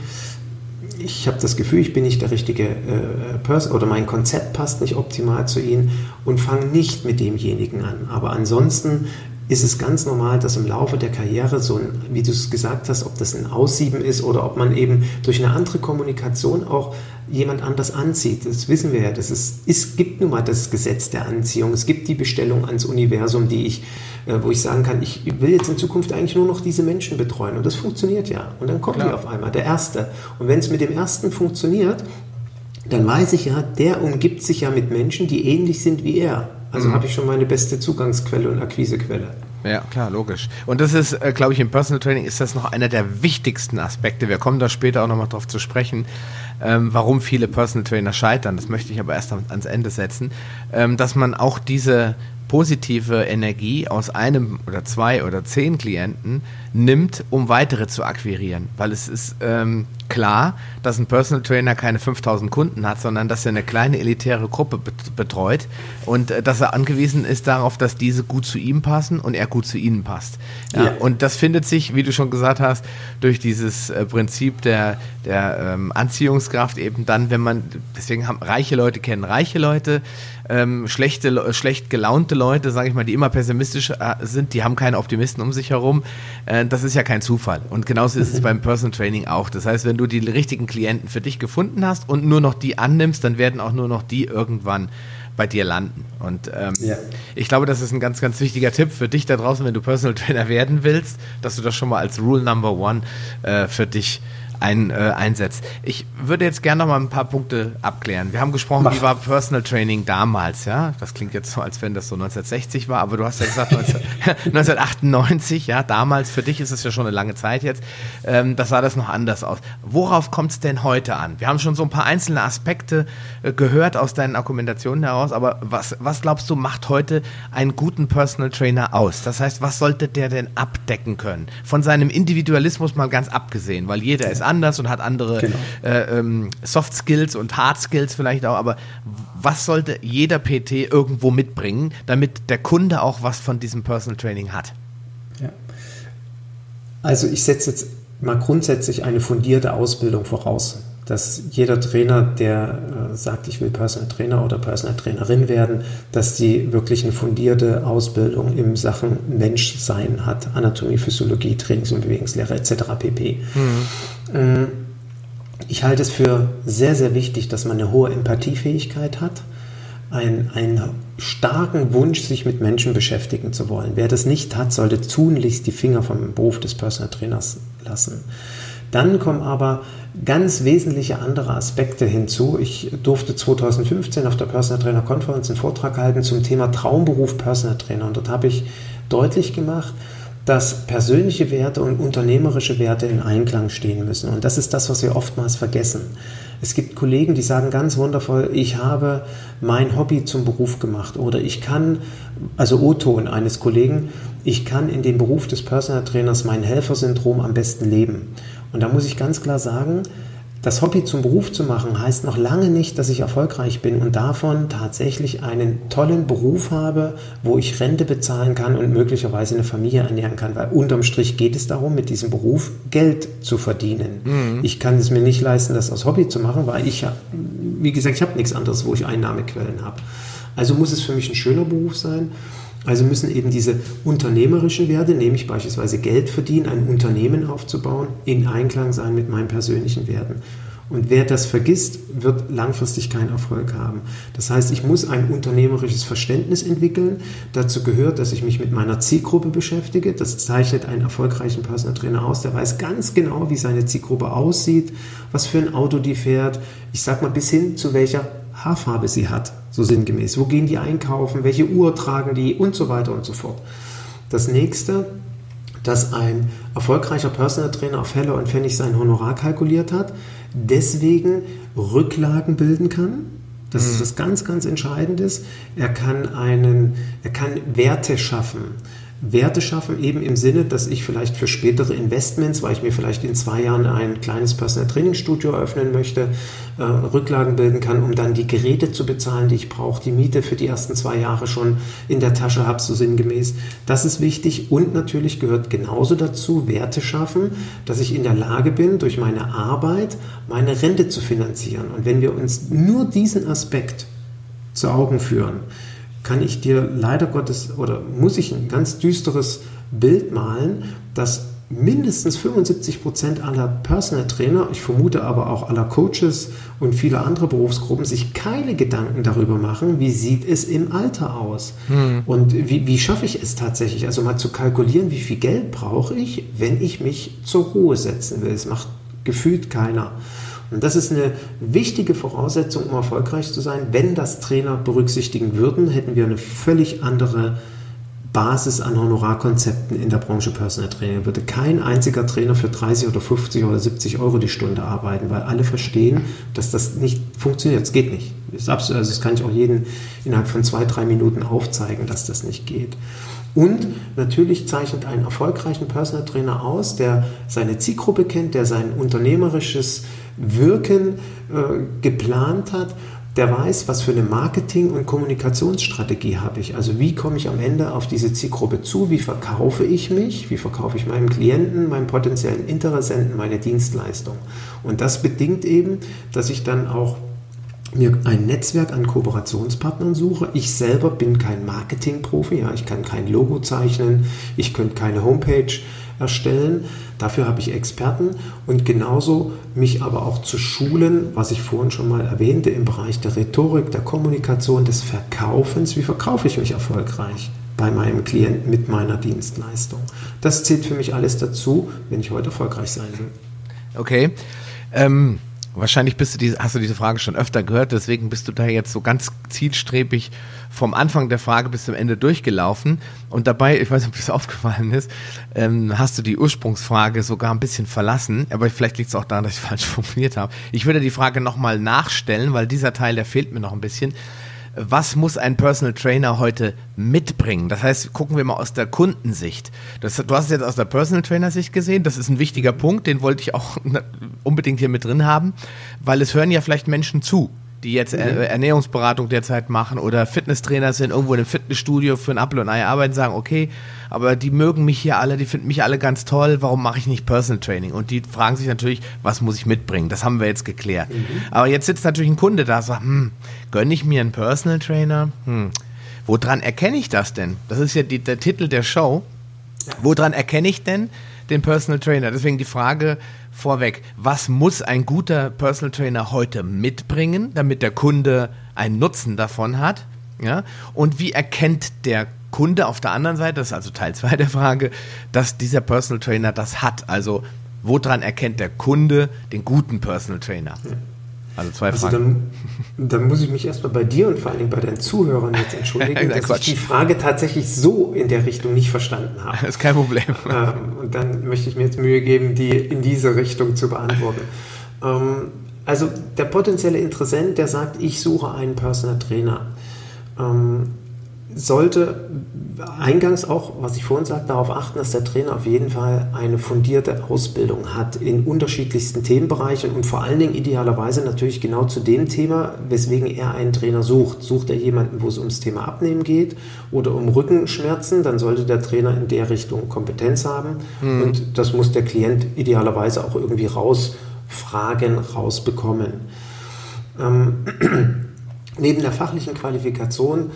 ich habe das Gefühl, ich bin nicht der richtige äh, Person oder mein Konzept passt nicht optimal zu Ihnen und fange nicht mit demjenigen an. Aber ansonsten ist es ganz normal, dass im Laufe der Karriere so ein, wie du es gesagt hast, ob das ein Aussieben ist oder ob man eben durch eine andere Kommunikation auch jemand anders anzieht. Das wissen wir ja. Das ist, es gibt nun mal das Gesetz der Anziehung. Es gibt die Bestellung ans Universum, die ich, äh, wo ich sagen kann, ich will jetzt in Zukunft eigentlich nur noch diese Menschen betreuen. Und das funktioniert ja. Und dann kommt die auf einmal, der Erste. Und wenn es mit dem Ersten funktioniert, dann weiß ich ja, der umgibt sich ja mit Menschen, die ähnlich sind wie er. Also mhm. habe ich schon meine beste Zugangsquelle und Akquisequelle. Ja, klar, logisch. Und das ist, äh, glaube ich, im Personal Training ist das noch einer der wichtigsten Aspekte. Wir kommen da später auch nochmal drauf zu sprechen, ähm, warum viele Personal Trainer scheitern. Das möchte ich aber erst ans Ende setzen. Ähm, dass man auch diese positive Energie aus einem oder zwei oder zehn Klienten nimmt, um weitere zu akquirieren. Weil es ist ähm, klar, dass ein Personal Trainer keine 5000 Kunden hat, sondern dass er eine kleine elitäre Gruppe betreut und äh, dass er angewiesen ist darauf, dass diese gut zu ihm passen und er gut zu ihnen passt. Ja, ja. Und das findet sich, wie du schon gesagt hast, durch dieses äh, Prinzip der, der ähm, Anziehungskraft eben dann, wenn man, deswegen haben reiche Leute kennen reiche Leute, ähm, schlechte, schlecht gelaunte Leute, sage ich mal, die immer pessimistisch äh, sind, die haben keine Optimisten um sich herum. Äh, das ist ja kein Zufall. Und genauso ist es [LAUGHS] beim Personal Training auch. Das heißt, wenn du die richtigen Klienten für dich gefunden hast und nur noch die annimmst, dann werden auch nur noch die irgendwann bei dir landen. Und ähm, ja. ich glaube, das ist ein ganz, ganz wichtiger Tipp für dich da draußen, wenn du Personal Trainer werden willst, dass du das schon mal als Rule Number One äh, für dich ein, äh, einsetzt. Ich würde jetzt gerne noch mal ein paar Punkte abklären. Wir haben gesprochen, Mach. wie war Personal Training damals, ja? Das klingt jetzt so, als wenn das so 1960 war, aber du hast ja gesagt 19, 1998, [LAUGHS] ja, damals, für dich ist es ja schon eine lange Zeit jetzt, ähm, das sah das noch anders aus. Worauf kommt es denn heute an? Wir haben schon so ein paar einzelne Aspekte äh, gehört aus deinen Argumentationen heraus, aber was, was glaubst du, macht heute einen guten Personal Trainer aus? Das heißt, was sollte der denn abdecken können? Von seinem Individualismus mal ganz abgesehen, weil jeder ist anders und hat andere genau. äh, ähm, Soft Skills und Hard Skills vielleicht auch, aber was sollte jeder PT irgendwo mitbringen, damit der Kunde auch was von diesem Personal Training hat? Ja. Also ich setze jetzt mal grundsätzlich eine fundierte Ausbildung voraus dass jeder Trainer, der äh, sagt, ich will Personal Trainer oder Personal Trainerin werden, dass die wirklich eine fundierte Ausbildung im Sachen Menschsein hat, Anatomie, Physiologie, Trainings- und Bewegungslehre etc. pp. Mhm. Ähm, ich halte es für sehr, sehr wichtig, dass man eine hohe Empathiefähigkeit hat, einen, einen starken Wunsch, sich mit Menschen beschäftigen zu wollen. Wer das nicht hat, sollte tunlichst die Finger vom Beruf des Personal Trainers lassen. Dann kommen aber ganz wesentliche andere Aspekte hinzu. Ich durfte 2015 auf der Personal Trainer Conference einen Vortrag halten zum Thema Traumberuf Personal Trainer. Und dort habe ich deutlich gemacht, dass persönliche Werte und unternehmerische Werte in Einklang stehen müssen. Und das ist das, was wir oftmals vergessen. Es gibt Kollegen, die sagen ganz wundervoll, ich habe mein Hobby zum Beruf gemacht oder ich kann, also O-Ton eines Kollegen, ich kann in dem Beruf des Personal Trainers mein Helfersyndrom am besten leben. Und da muss ich ganz klar sagen, das Hobby zum Beruf zu machen, heißt noch lange nicht, dass ich erfolgreich bin und davon tatsächlich einen tollen Beruf habe, wo ich Rente bezahlen kann und möglicherweise eine Familie ernähren kann. Weil unterm Strich geht es darum, mit diesem Beruf Geld zu verdienen. Mhm. Ich kann es mir nicht leisten, das als Hobby zu machen, weil ich, wie gesagt, ich habe nichts anderes, wo ich Einnahmequellen habe. Also muss es für mich ein schöner Beruf sein. Also müssen eben diese unternehmerischen Werte, nämlich beispielsweise Geld verdienen, ein Unternehmen aufzubauen, in Einklang sein mit meinen persönlichen Werten. Und wer das vergisst, wird langfristig keinen Erfolg haben. Das heißt, ich muss ein unternehmerisches Verständnis entwickeln. Dazu gehört, dass ich mich mit meiner Zielgruppe beschäftige. Das zeichnet einen erfolgreichen Personal Trainer aus. Der weiß ganz genau, wie seine Zielgruppe aussieht, was für ein Auto die fährt. Ich sag mal bis hin zu welcher Haarfarbe sie hat, so sinngemäß. Wo gehen die einkaufen, welche Uhr tragen die und so weiter und so fort. Das nächste, dass ein erfolgreicher Personal Trainer auf Heller und Pfennig sein Honorar kalkuliert hat, deswegen Rücklagen bilden kann. Das ist mhm. was ganz, ganz Entscheidendes. Er kann einen, er kann Werte schaffen. Werte schaffen, eben im Sinne, dass ich vielleicht für spätere Investments, weil ich mir vielleicht in zwei Jahren ein kleines Personal Training Studio eröffnen möchte, äh, Rücklagen bilden kann, um dann die Geräte zu bezahlen, die ich brauche, die Miete für die ersten zwei Jahre schon in der Tasche habe, so sinngemäß. Das ist wichtig und natürlich gehört genauso dazu, Werte schaffen, dass ich in der Lage bin, durch meine Arbeit meine Rente zu finanzieren. Und wenn wir uns nur diesen Aspekt zu Augen führen, kann ich dir leider Gottes oder muss ich ein ganz düsteres Bild malen, dass mindestens 75 Prozent aller Personal Trainer, ich vermute aber auch aller Coaches und viele andere Berufsgruppen sich keine Gedanken darüber machen, wie sieht es im Alter aus hm. und wie, wie schaffe ich es tatsächlich, also mal zu kalkulieren, wie viel Geld brauche ich, wenn ich mich zur Ruhe setzen will. Es macht gefühlt keiner. Und das ist eine wichtige Voraussetzung, um erfolgreich zu sein. Wenn das Trainer berücksichtigen würden, hätten wir eine völlig andere Basis an Honorarkonzepten in der Branche Personal Training. Würde kein einziger Trainer für 30 oder 50 oder 70 Euro die Stunde arbeiten, weil alle verstehen, dass das nicht funktioniert. Es geht nicht. Das, absolut, also das kann ich auch jeden innerhalb von zwei, drei Minuten aufzeigen, dass das nicht geht. Und natürlich zeichnet einen erfolgreichen Personal Trainer aus, der seine Zielgruppe kennt, der sein unternehmerisches Wirken äh, geplant hat, der weiß, was für eine Marketing- und Kommunikationsstrategie habe ich. Also wie komme ich am Ende auf diese Zielgruppe zu? Wie verkaufe ich mich? Wie verkaufe ich meinem Klienten, meinem potenziellen Interessenten meine Dienstleistung? Und das bedingt eben, dass ich dann auch mir ein Netzwerk an Kooperationspartnern suche. Ich selber bin kein Marketingprofi, ja, ich kann kein Logo zeichnen, ich könnte keine Homepage erstellen. Dafür habe ich Experten und genauso mich aber auch zu schulen, was ich vorhin schon mal erwähnte, im Bereich der Rhetorik, der Kommunikation, des Verkaufens. Wie verkaufe ich mich erfolgreich bei meinem Klienten mit meiner Dienstleistung? Das zählt für mich alles dazu, wenn ich heute erfolgreich sein will. Okay. Ähm, wahrscheinlich bist du diese, hast du diese Frage schon öfter gehört, deswegen bist du da jetzt so ganz zielstrebig vom Anfang der Frage bis zum Ende durchgelaufen. Und dabei, ich weiß nicht, ob das [LAUGHS] aufgefallen ist, ähm, hast du die Ursprungsfrage sogar ein bisschen verlassen. Aber vielleicht liegt es auch daran, dass ich falsch [LAUGHS] formuliert habe. Ich würde die Frage nochmal nachstellen, weil dieser Teil, der fehlt mir noch ein bisschen was muss ein Personal Trainer heute mitbringen? Das heißt, gucken wir mal aus der Kundensicht. Das, du hast es jetzt aus der Personal Trainer Sicht gesehen. Das ist ein wichtiger Punkt, den wollte ich auch [LAUGHS] unbedingt hier mit drin haben, weil es hören ja vielleicht Menschen zu, die jetzt mhm. Ernährungsberatung derzeit machen oder Fitnesstrainer sind, irgendwo in einem Fitnessstudio für ein Apfel und Ei arbeiten, sagen, okay, aber die mögen mich hier alle, die finden mich alle ganz toll, warum mache ich nicht Personal Training? Und die fragen sich natürlich, was muss ich mitbringen? Das haben wir jetzt geklärt. Mhm. Aber jetzt sitzt natürlich ein Kunde da und sagt, hm, gönne ich mir einen Personal Trainer? Hm, woran erkenne ich das denn? Das ist ja die, der Titel der Show. Woran erkenne ich denn den Personal Trainer? Deswegen die Frage, vorweg, was muss ein guter Personal Trainer heute mitbringen, damit der Kunde einen Nutzen davon hat? Ja? Und wie erkennt der Kunde auf der anderen Seite, das ist also Teil 2 der Frage, dass dieser Personal Trainer das hat? Also woran erkennt der Kunde den guten Personal Trainer? Ja. Also zwei also Fragen. Dann, dann, muss ich mich erstmal bei dir und vor allen Dingen bei deinen Zuhörern jetzt entschuldigen, [LAUGHS] dass Quatsch. ich die Frage tatsächlich so in der Richtung nicht verstanden habe. Das [LAUGHS] ist kein Problem. [LAUGHS] Ähm, und dann möchte ich mir jetzt Mühe geben, die in diese Richtung zu beantworten. Ähm, also der potenzielle Interessent, der sagt, ich suche einen Personal Trainer. Ähm, sollte eingangs auch, was ich vorhin sagte, darauf achten, dass der Trainer auf jeden Fall eine fundierte Ausbildung hat in unterschiedlichsten Themenbereichen und vor allen Dingen idealerweise natürlich genau zu dem Thema, weswegen er einen Trainer sucht. Sucht er jemanden, wo es ums Thema Abnehmen geht oder um Rückenschmerzen, dann sollte der Trainer in der Richtung Kompetenz haben mhm. und das muss der Klient idealerweise auch irgendwie rausfragen, rausbekommen. Ähm, [CLEARS THROAT] neben der fachlichen Qualifikation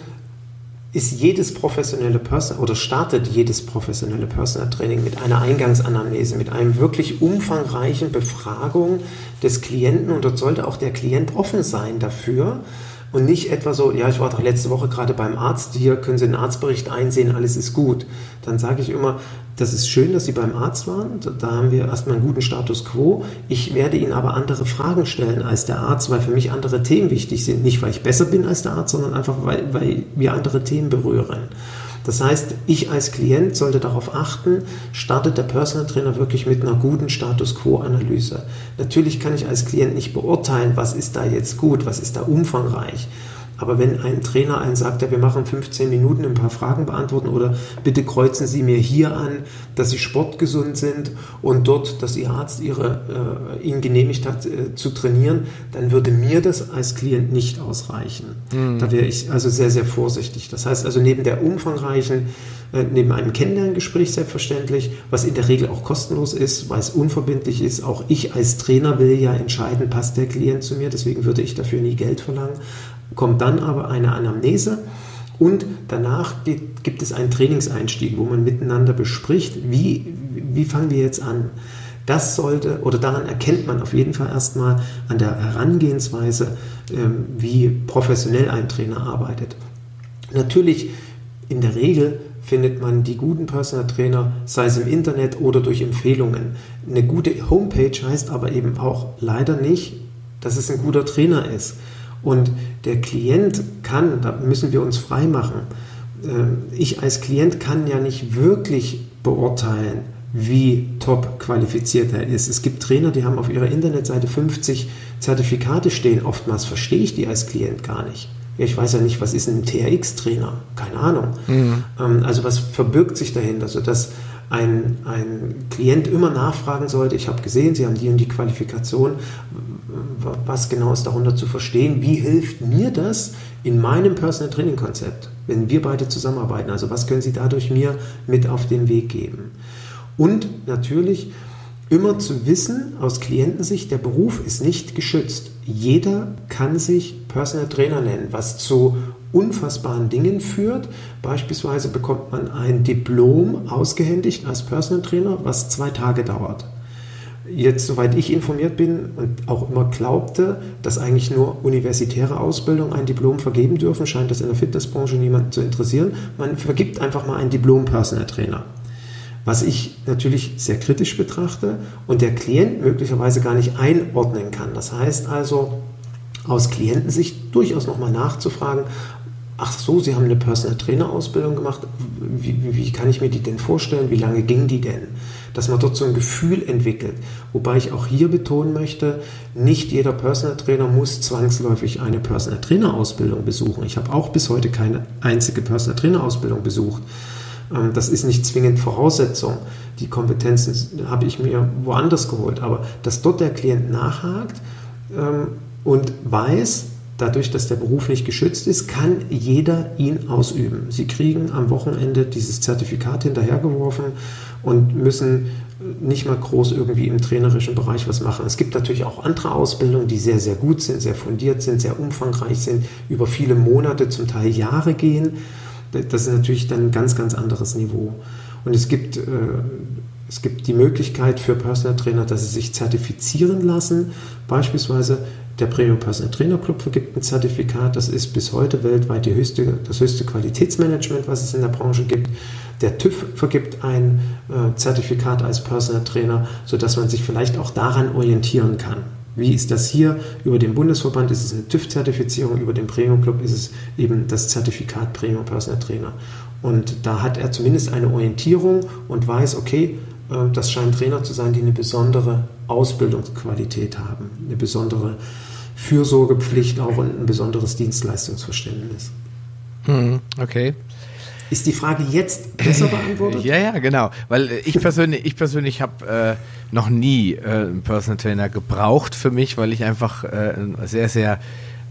ist jedes professionelle Personal oder startet jedes professionelle Personal Training mit einer Eingangsanamnese, mit einem wirklich umfangreichen Befragung des Klienten? Und dort sollte auch der Klient offen sein dafür und nicht etwa so, ja, ich war doch letzte Woche gerade beim Arzt, hier können Sie den Arztbericht einsehen, alles ist gut. Dann sage ich immer, das ist schön, dass Sie beim Arzt waren. Da haben wir erstmal einen guten Status quo. Ich werde Ihnen aber andere Fragen stellen als der Arzt, weil für mich andere Themen wichtig sind. Nicht, weil ich besser bin als der Arzt, sondern einfach, weil, weil wir andere Themen berühren. Das heißt, ich als Klient sollte darauf achten, startet der Personal Trainer wirklich mit einer guten Status Quo-Analyse. Natürlich kann ich als Klient nicht beurteilen, was ist da jetzt gut, was ist da umfangreich. Aber wenn ein Trainer einen sagt, ja, wir machen 15 Minuten ein paar Fragen beantworten oder bitte kreuzen Sie mir hier an, dass Sie sportgesund sind und dort, dass Ihr Arzt ihre, äh, Ihnen genehmigt hat äh, zu trainieren, dann würde mir das als Klient nicht ausreichen. Mhm. Da wäre ich also sehr, sehr vorsichtig. Das heißt also neben der umfangreichen, äh, neben einem Kennenlerngespräch selbstverständlich, was in der Regel auch kostenlos ist, weil es unverbindlich ist, auch ich als Trainer will ja entscheiden, passt der Klient zu mir, deswegen würde ich dafür nie Geld verlangen kommt dann aber eine Anamnese und danach gibt es einen Trainingseinstieg, wo man miteinander bespricht, wie, wie fangen wir jetzt an. Das sollte, oder daran erkennt man auf jeden Fall erstmal an der Herangehensweise, ähm, wie professionell ein Trainer arbeitet. Natürlich, in der Regel findet man die guten Personal Trainer, sei es im Internet oder durch Empfehlungen. Eine gute Homepage heißt aber eben auch leider nicht, dass es ein guter Trainer ist. Und der Klient kann, da müssen wir uns frei machen, ähm, ich als Klient kann ja nicht wirklich beurteilen, wie top qualifiziert er ist. Es gibt Trainer, die haben auf ihrer Internetseite 50 Zertifikate stehen. Oftmals verstehe ich die als Klient gar nicht. Ja, ich weiß ja nicht, was ist ein TRX-Trainer? Keine Ahnung. Mhm. Ähm, also was verbirgt sich dahinter, sodass ein, ein Klient immer nachfragen sollte, ich habe gesehen, Sie haben die und die Qualifikation, was genau ist darunter zu verstehen, wie hilft mir das in meinem Personal Training Konzept, wenn wir beide zusammenarbeiten, also was können Sie dadurch mir mit auf den Weg geben. Und natürlich immer zu wissen, aus Klientensicht, der Beruf ist nicht geschützt. Jeder kann sich Personal Trainer nennen, was zu unfassbaren Dingen führt. Beispielsweise bekommt man ein Diplom ausgehändigt als Personal Trainer, was zwei Tage dauert. Jetzt, soweit ich informiert bin und auch immer glaubte, dass eigentlich nur universitäre Ausbildung ein Diplom vergeben dürfen, scheint das in der Fitnessbranche niemanden zu interessieren. Man vergibt einfach mal ein Diplom Personal Trainer. was ich natürlich sehr kritisch betrachte und der Klient möglicherweise gar nicht einordnen kann. Das heißt also, aus Klientensicht durchaus nochmal nachzufragen, ach so, Sie haben eine Personal Trainer Ausbildung gemacht, wie, wie, kann ich mir die denn vorstellen, wie lange ging die denn? Dass man dort so ein Gefühl entwickelt. Wobei ich auch hier betonen möchte, nicht jeder Personal Trainer muss zwangsläufig eine Personal Trainer Ausbildung besuchen. Ich habe auch bis heute keine einzige Personal Trainer Ausbildung besucht. Ähm, das ist nicht zwingend Voraussetzung. Die Kompetenzen habe ich mir woanders geholt. Aber dass dort der Klient nachhakt ähm, und weiß, dadurch, dass der Beruf nicht geschützt ist, kann jeder ihn ausüben. Sie kriegen am Wochenende dieses Zertifikat hinterhergeworfen und müssen nicht mal groß irgendwie im trainerischen Bereich was machen. Es gibt natürlich auch andere Ausbildungen, die sehr, sehr gut sind, sehr fundiert sind, sehr umfangreich sind, über viele Monate, zum Teil Jahre gehen. Das ist natürlich dann ein ganz, ganz anderes Niveau. Und es gibt, äh, es gibt die Möglichkeit für Personal Trainer, dass sie sich zertifizieren lassen, beispielsweise der Premium Personal Trainer Club vergibt ein Zertifikat. Das ist bis heute weltweit höchste, das höchste Qualitätsmanagement, was es in der Branche gibt. Der TÜV vergibt ein äh, Zertifikat als Personal Trainer, sodass man sich vielleicht auch daran orientieren kann. Wie ist das hier? Über den Bundesverband ist es eine TÜV-Zertifizierung, über den Premium Club ist es eben das Zertifikat Premium Personal Trainer. Und da hat er zumindest eine Orientierung und weiß, okay, äh, das scheinen Trainer zu sein, die eine besondere Ausbildungsqualität haben, eine besondere Fürsorgepflicht auch und ein besonderes Dienstleistungsverständnis. Hm, okay. Ist die Frage jetzt besser [LAUGHS] beantwortet? ja, ja, genau. Weil ich persönlich, ich persönlich habe äh, noch nie äh, einen Personal Trainer gebraucht für mich, weil ich einfach äh, sehr, sehr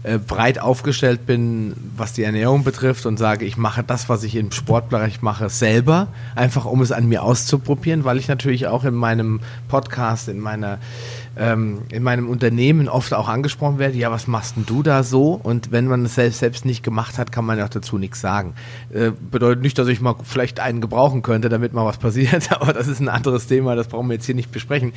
äh, breit aufgestellt bin, was die Ernährung betrifft und sage, ich mache das, was ich im Sportbereich mache, selber, einfach um es an mir auszuprobieren, weil ich natürlich auch in meinem Podcast, in meiner ähm, in meinem Unternehmen oft auch angesprochen werde, ja, was machst denn du da so? Und wenn man es selbst, selbst nicht gemacht hat, kann man ja auch dazu nichts sagen. Äh, bedeutet nicht, dass ich mal vielleicht einen gebrauchen könnte, damit mal was [LAUGHS] passiert, aber das ist ein anderes Thema, das brauchen wir jetzt hier nicht besprechen.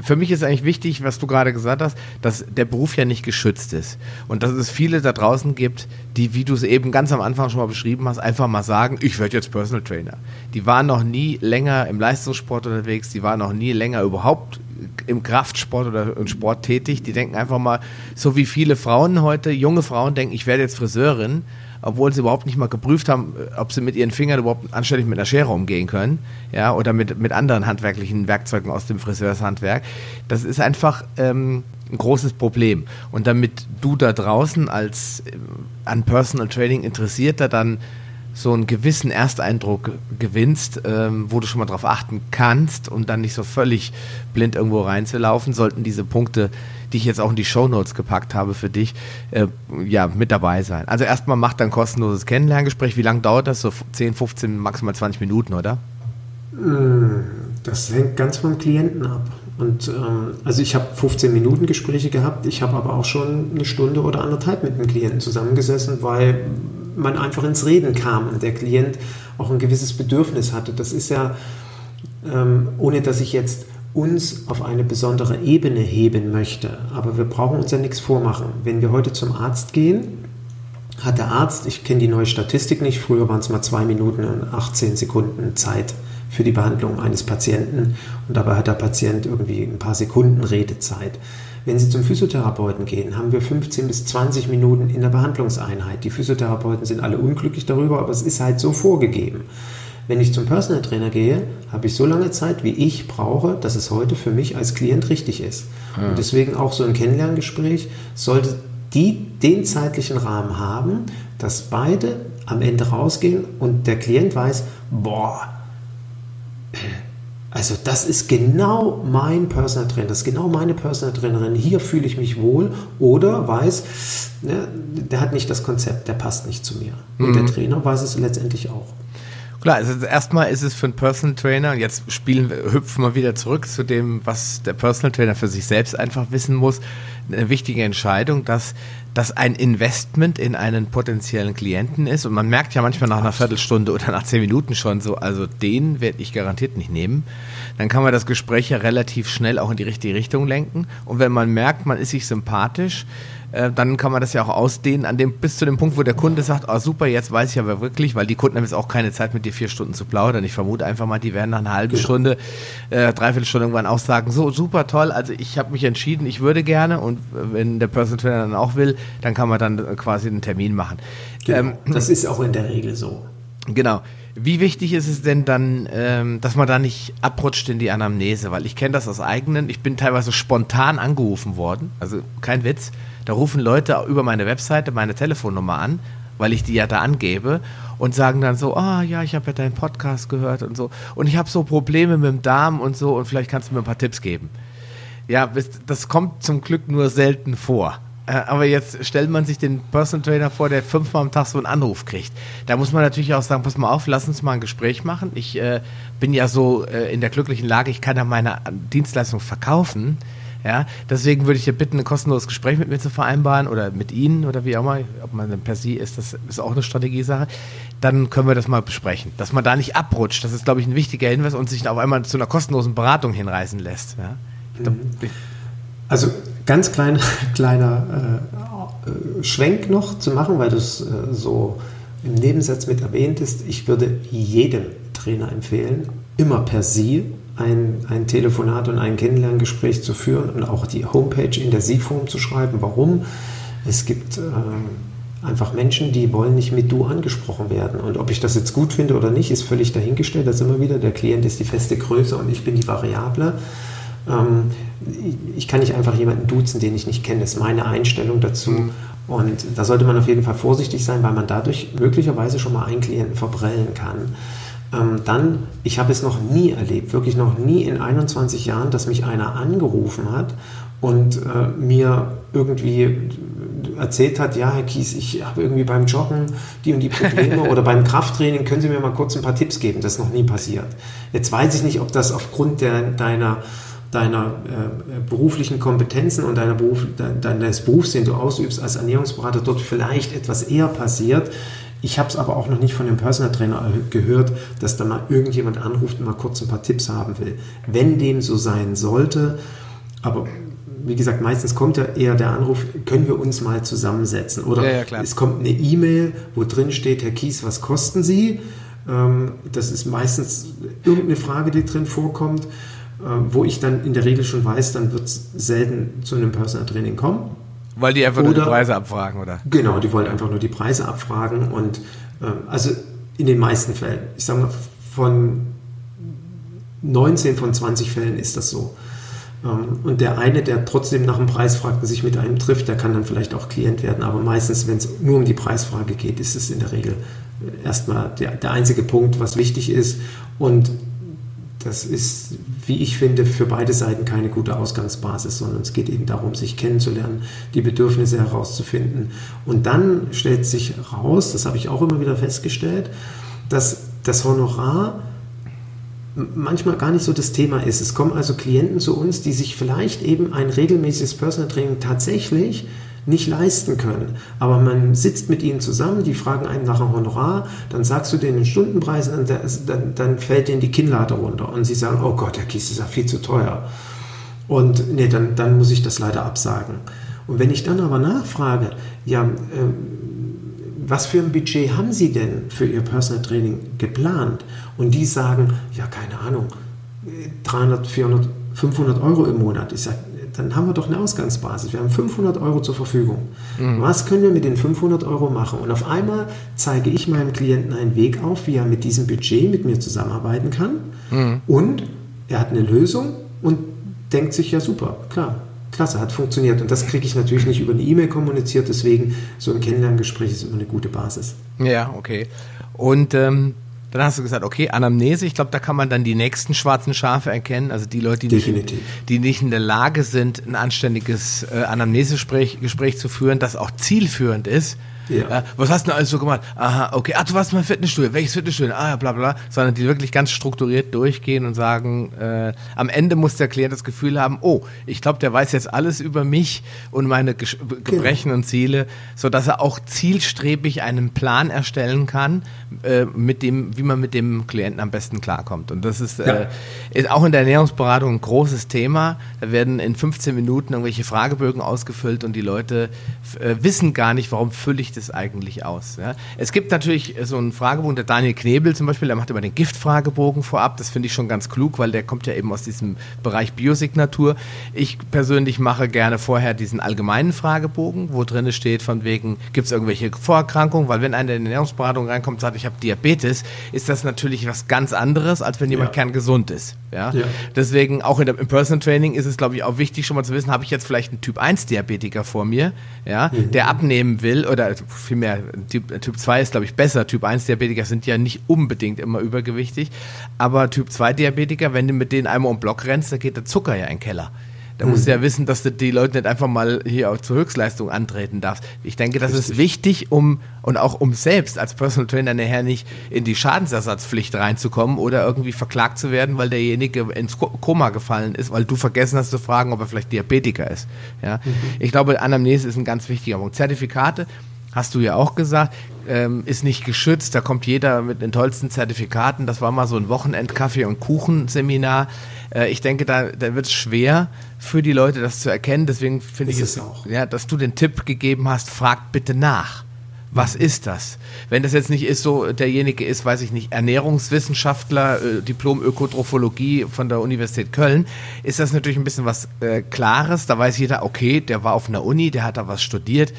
Für mich ist eigentlich wichtig, was du gerade gesagt hast, dass der Beruf ja nicht geschützt ist. Und dass es viele da draußen gibt, die, wie du es eben ganz am Anfang schon mal beschrieben hast, einfach mal sagen, ich werde jetzt Personal Trainer. Die waren noch nie länger im Leistungssport unterwegs, die waren noch nie länger überhaupt im Kraftsport oder im Sport tätig, die denken einfach mal, so wie viele Frauen heute, junge Frauen denken, ich werde jetzt Friseurin, obwohl sie überhaupt nicht mal geprüft haben, ob sie mit ihren Fingern überhaupt anständig mit einer Schere umgehen können, ja, oder mit, mit anderen handwerklichen Werkzeugen aus dem Friseurshandwerk. Das ist einfach ähm, ein großes Problem. Und damit du da draußen als äh, an Personal Training Interessierter dann so einen gewissen Ersteindruck gewinnst, ähm, wo du schon mal drauf achten kannst und dann nicht so völlig blind irgendwo reinzulaufen, sollten diese Punkte, die ich jetzt auch in die Show Notes gepackt habe für dich, äh, ja, mit dabei sein. Also erstmal macht ein kostenloses Kennenlerngespräch. Wie lange dauert das? So 10, 15, maximal 20 Minuten, oder? Äh, das hängt ganz vom Klienten ab. Und ähm, also ich habe 15 Minuten Gespräche gehabt, ich habe aber auch schon eine Stunde oder anderthalb mit dem Klienten zusammengesessen, weil man einfach ins Reden kam und der Klient auch ein gewisses Bedürfnis hatte. Das ist ja, ähm, ohne dass ich jetzt uns auf eine besondere Ebene heben möchte, aber wir brauchen uns ja nichts vormachen. Wenn wir heute zum Arzt gehen, hat der Arzt, ich kenne die neue Statistik nicht, früher waren es mal zwei Minuten und 18 Sekunden Zeit für die Behandlung eines Patienten und dabei hat der Patient irgendwie ein paar Sekunden Redezeit. Wenn Sie zum Physiotherapeuten gehen, haben wir 15 bis 20 Minuten in der Behandlungseinheit. Die Physiotherapeuten sind alle unglücklich darüber, aber es ist halt so vorgegeben. Wenn ich zum Personal Trainer gehe, habe ich so lange Zeit, wie ich brauche, dass es heute für mich als Klient richtig ist. Ja. Und deswegen auch so ein Kennenlerngespräch sollte die den zeitlichen Rahmen haben, dass beide am Ende rausgehen und der Klient weiß, boah, also das ist genau mein Personal Trainer, das ist genau meine Personal Trainerin. Hier fühle ich mich wohl oder weiß, ne, der hat nicht das Konzept, der passt nicht zu mir. Und mhm. der Trainer weiß es letztendlich auch. Klar, also erstmal ist es für einen Personal Trainer, und jetzt spielen, hüpfen wir wieder zurück zu dem, was der Personal Trainer für sich selbst einfach wissen muss, eine wichtige Entscheidung, dass das ein Investment in einen potenziellen Klienten ist. Und man merkt ja manchmal nach einer Viertelstunde oder nach zehn Minuten schon so, also den werde ich garantiert nicht nehmen. Dann kann man das Gespräch ja relativ schnell auch in die richtige Richtung lenken. Und wenn man merkt, man ist sich sympathisch, äh, dann kann man das ja auch ausdehnen an dem, bis zu dem Punkt, wo der Kunde sagt, oh super, jetzt weiß ich aber wirklich, weil die Kunden haben jetzt auch keine Zeit mit dir dir vier Stunden zu plaudern. Ich vermute einfach mal, die werden nach einer halben Stunde, äh, dreiviertel Stunde irgendwann auch sagen, so super toll, also ich habe mich entschieden, ich würde gerne und wenn der Personal Trainer dann auch will, dann kann man dann quasi einen Termin machen. Genau, ähm, das ist auch in der Regel so. Genau. Wie wichtig ist es denn dann, ähm, dass man da nicht abrutscht in die Anamnese? Weil ich kenne das aus eigenen. Ich bin teilweise spontan angerufen worden. Also kein Witz. Da rufen Leute über meine Webseite meine Telefonnummer an, weil ich die ja da angebe und sagen dann so, ah oh, ja, ich habe ja deinen Podcast gehört und so. Und ich habe so Probleme mit dem Darm und so und vielleicht kannst du mir ein paar Tipps geben. Ja, das kommt zum Glück nur selten vor. Äh, aber jetzt stellt man sich den Personal Trainer vor, der fünfmal am Tag so einen Anruf kriegt. Da muss man natürlich auch sagen, pass mal auf, lass uns mal ein Gespräch machen. Ich äh, bin ja so äh, in der glücklichen Lage, ich kann ja meine Dienstleistung verkaufen. Ja, deswegen würde ich dir bitten, ein kostenloses Gespräch mit mir zu vereinbaren oder mit Ihnen oder wie auch immer, ob man dann per Sie ist, das ist auch eine Strategiesache. Dann können wir das mal besprechen. Dass man da nicht abrutscht, das ist, glaube ich, ein wichtiger Hinweis und sich auf einmal zu einer kostenlosen Beratung hinreißen lässt. Ja? Mhm. Also ganz kleiner, [LAUGHS] kleiner äh, Schwenk noch zu machen, weil du es äh, so im Nebensatz mit erwähnt ist. Ich würde jedem Trainer empfehlen, immer per Sie ein, ein Telefonat und ein Kennenlerngespräch zu führen und auch die Homepage in der Sie-Form zu schreiben. Warum? Es gibt äh, einfach Menschen, die wollen nicht mit du angesprochen werden. Und ob ich das jetzt gut finde oder nicht, ist völlig dahingestellt. Das ist immer wieder, der Klient ist die feste Größe und ich bin die Variable. Ähm, ich kann nicht einfach jemanden duzen, den ich nicht kenne. Das ist meine Einstellung dazu. Mhm. Und da sollte man auf jeden Fall vorsichtig sein, weil man dadurch möglicherweise schon mal einen Klienten verbrellen kann. Ähm, dann, ich habe es noch nie erlebt, wirklich noch nie in 21 Jahren, dass mich einer angerufen hat und äh, mir irgendwie erzählt hat, ja, Herr Kies, ich habe irgendwie beim Joggen die und die Probleme [LAUGHS] oder beim Krafttraining, können Sie mir mal kurz ein paar Tipps geben? Das ist noch nie passiert. Jetzt weiß ich nicht, ob das aufgrund der, deiner deiner äh, beruflichen Kompetenzen und deiner Beruf, de, deines Berufs, den du ausübst als Ernährungsberater, dort vielleicht etwas eher passiert. Ich habe es aber auch noch nicht von dem Personal Trainer gehört, dass da mal irgendjemand anruft und mal kurz ein paar Tipps haben will. Wenn dem so sein sollte, aber wie gesagt, meistens kommt ja eher der Anruf, können wir uns mal zusammensetzen? Oder ja, ja, es kommt eine E-Mail, wo drin steht, Herr Kies, was kosten Sie? Ähm, das ist meistens irgendeine Frage, die drin vorkommt. Ähm, wo ich dann in der Regel schon weiß, dann wird es selten zu einem Personal Training kommen. Weil die einfach oder, nur die Preise abfragen, oder? Genau, die wollen einfach nur die Preise abfragen und äh, also in den meisten Fällen, ich sage mal, von 19 von 20 Fällen ist das so. Ähm, und der eine, der trotzdem nach dem Preis fragt und sich mit einem trifft, der kann dann vielleicht auch Klient werden. Aber meistens, wenn es nur um die Preisfrage geht, ist es in der Regel erstmal der, der einzige Punkt, was wichtig ist. Und das ist, wie ich finde, für beide Seiten keine gute Ausgangsbasis, sondern es geht eben darum, sich kennenzulernen, die Bedürfnisse herauszufinden. Und dann stellt sich heraus, das habe ich auch immer wieder festgestellt, dass das Honorar manchmal gar nicht so das Thema ist. Es kommen also Klienten zu uns, die sich vielleicht eben ein regelmäßiges Personal Training tatsächlich nicht leisten können. Aber man sitzt mit ihnen zusammen, die fragen einen nach einem Honorar, dann sagst du denen den Stundenpreis und dann, dann fällt denen die Kinnlade runter und sie sagen, oh Gott, der Kies ist ja viel zu teuer. Und nee, dann, dann muss ich das leider absagen. Und wenn ich dann aber nachfrage, ja, äh, was für ein Budget haben Sie denn für Ihr Personal Training geplant? Und die sagen, ja, keine Ahnung, 300, 400, 500 Euro im Monat. Ich sage, dann haben wir doch eine Ausgangsbasis. Wir haben 500 Euro zur Verfügung. Mhm. Was können wir mit den 500 Euro machen? Und auf einmal zeige ich meinem Klienten einen Weg auf, wie er mit diesem Budget mit mir zusammenarbeiten kann. Mhm. Und er hat eine Lösung und denkt sich, ja super, klar, klasse, hat funktioniert. Und das kriege ich natürlich nicht über eine E-Mail kommuniziert, deswegen so ein Kennenlerngespräch ist immer eine gute Basis. Ja, okay. Und ähm, dann hast du gesagt, okay, Anamnese, ich glaube, da kann man dann die nächsten schwarzen Schafe erkennen, also die Leute, die, nicht, die nicht in der Lage sind, ein anständiges äh, Anamnesegespräch Gespräch zu führen, das auch zielführend ist ja. Was hast du denn alles so gemacht? Aha, okay. Ach, du warst mal Fitnessstudio. Welches Fitnessstudio? Ah, ja, bla, bla. Sondern die wirklich ganz strukturiert durchgehen und sagen, äh, am Ende muss der Klient das Gefühl haben, oh, ich glaube, der weiß jetzt alles über mich und meine Ge Gebrechen genau. und Ziele, sodass er auch zielstrebig einen Plan erstellen kann, äh, mit dem, wie man mit dem Klienten am besten klarkommt. Und das ist, ja. äh, ist auch in der Ernährungsberatung ein großes Thema. Da werden in 15 Minuten irgendwelche Fragebögen ausgefüllt und die Leute äh, wissen gar nicht, warum fülle ich es eigentlich aus? Ja? Es gibt natürlich so einen Fragebogen, der Daniel Knebel zum Beispiel, der macht immer den Giftfragebogen vorab. Das finde ich schon ganz klug, weil der kommt ja eben aus diesem Bereich Biosignatur. Ich persönlich mache gerne vorher diesen allgemeinen Fragebogen, wo drin steht, von wegen, gibt es irgendwelche Vorerkrankungen? Weil wenn einer in die Ernährungsberatung reinkommt und sagt, ich habe Diabetes, ist das natürlich was ganz anderes, als wenn jemand ja. kerngesund ist. Ja? ja. Deswegen, auch in der, im Personal Training ist es, glaube ich, auch wichtig, schon mal zu wissen, habe ich jetzt vielleicht einen Typ 1 Diabetiker vor mir, ja, mhm. der abnehmen will, oder vielmehr, Typ, typ 2 ist, glaube ich, besser. Typ 1 Diabetiker sind ja nicht unbedingt immer übergewichtig, aber Typ 2 Diabetiker, wenn du mit denen einmal um den Block rennst, dann geht der Zucker ja in den Keller. Da musst du ja mhm. wissen, dass du die Leute nicht einfach mal hier auch zur Höchstleistung antreten darfst. Ich denke, das Richtig. ist wichtig, um und auch um selbst als Personal Trainer nachher nicht in die Schadensersatzpflicht reinzukommen oder irgendwie verklagt zu werden, weil derjenige ins Koma gefallen ist, weil du vergessen hast zu fragen, ob er vielleicht Diabetiker ist. Ja? Mhm. Ich glaube, Anamnese ist ein ganz wichtiger Punkt. Zertifikate hast du ja auch gesagt, ähm, ist nicht geschützt. Da kommt jeder mit den tollsten Zertifikaten. Das war mal so ein Wochenend-Kaffee- und Kuchenseminar. Äh, ich denke, da, da wird es schwer für die Leute, das zu erkennen. Deswegen finde ich es auch, ja, dass du den Tipp gegeben hast, fragt bitte nach. Was ist das? Wenn das jetzt nicht ist, so derjenige ist, weiß ich nicht, Ernährungswissenschaftler, äh, Diplom Ökotrophologie von der Universität Köln, ist das natürlich ein bisschen was äh, Klares. Da weiß jeder, okay, der war auf einer Uni, der hat da was studiert.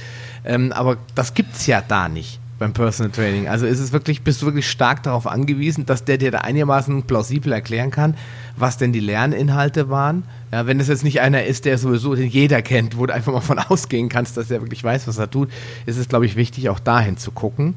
Ähm, aber das gibt es ja da nicht beim Personal Training. Also ist es wirklich, bist du wirklich stark darauf angewiesen, dass der dir da einigermaßen plausibel erklären kann, was denn die Lerninhalte waren. Ja, wenn es jetzt nicht einer ist, der sowieso den jeder kennt, wo du einfach mal von [LAUGHS] ausgehen kannst, dass er wirklich weiß, was er tut, ist es, glaube ich, wichtig, auch dahin zu gucken.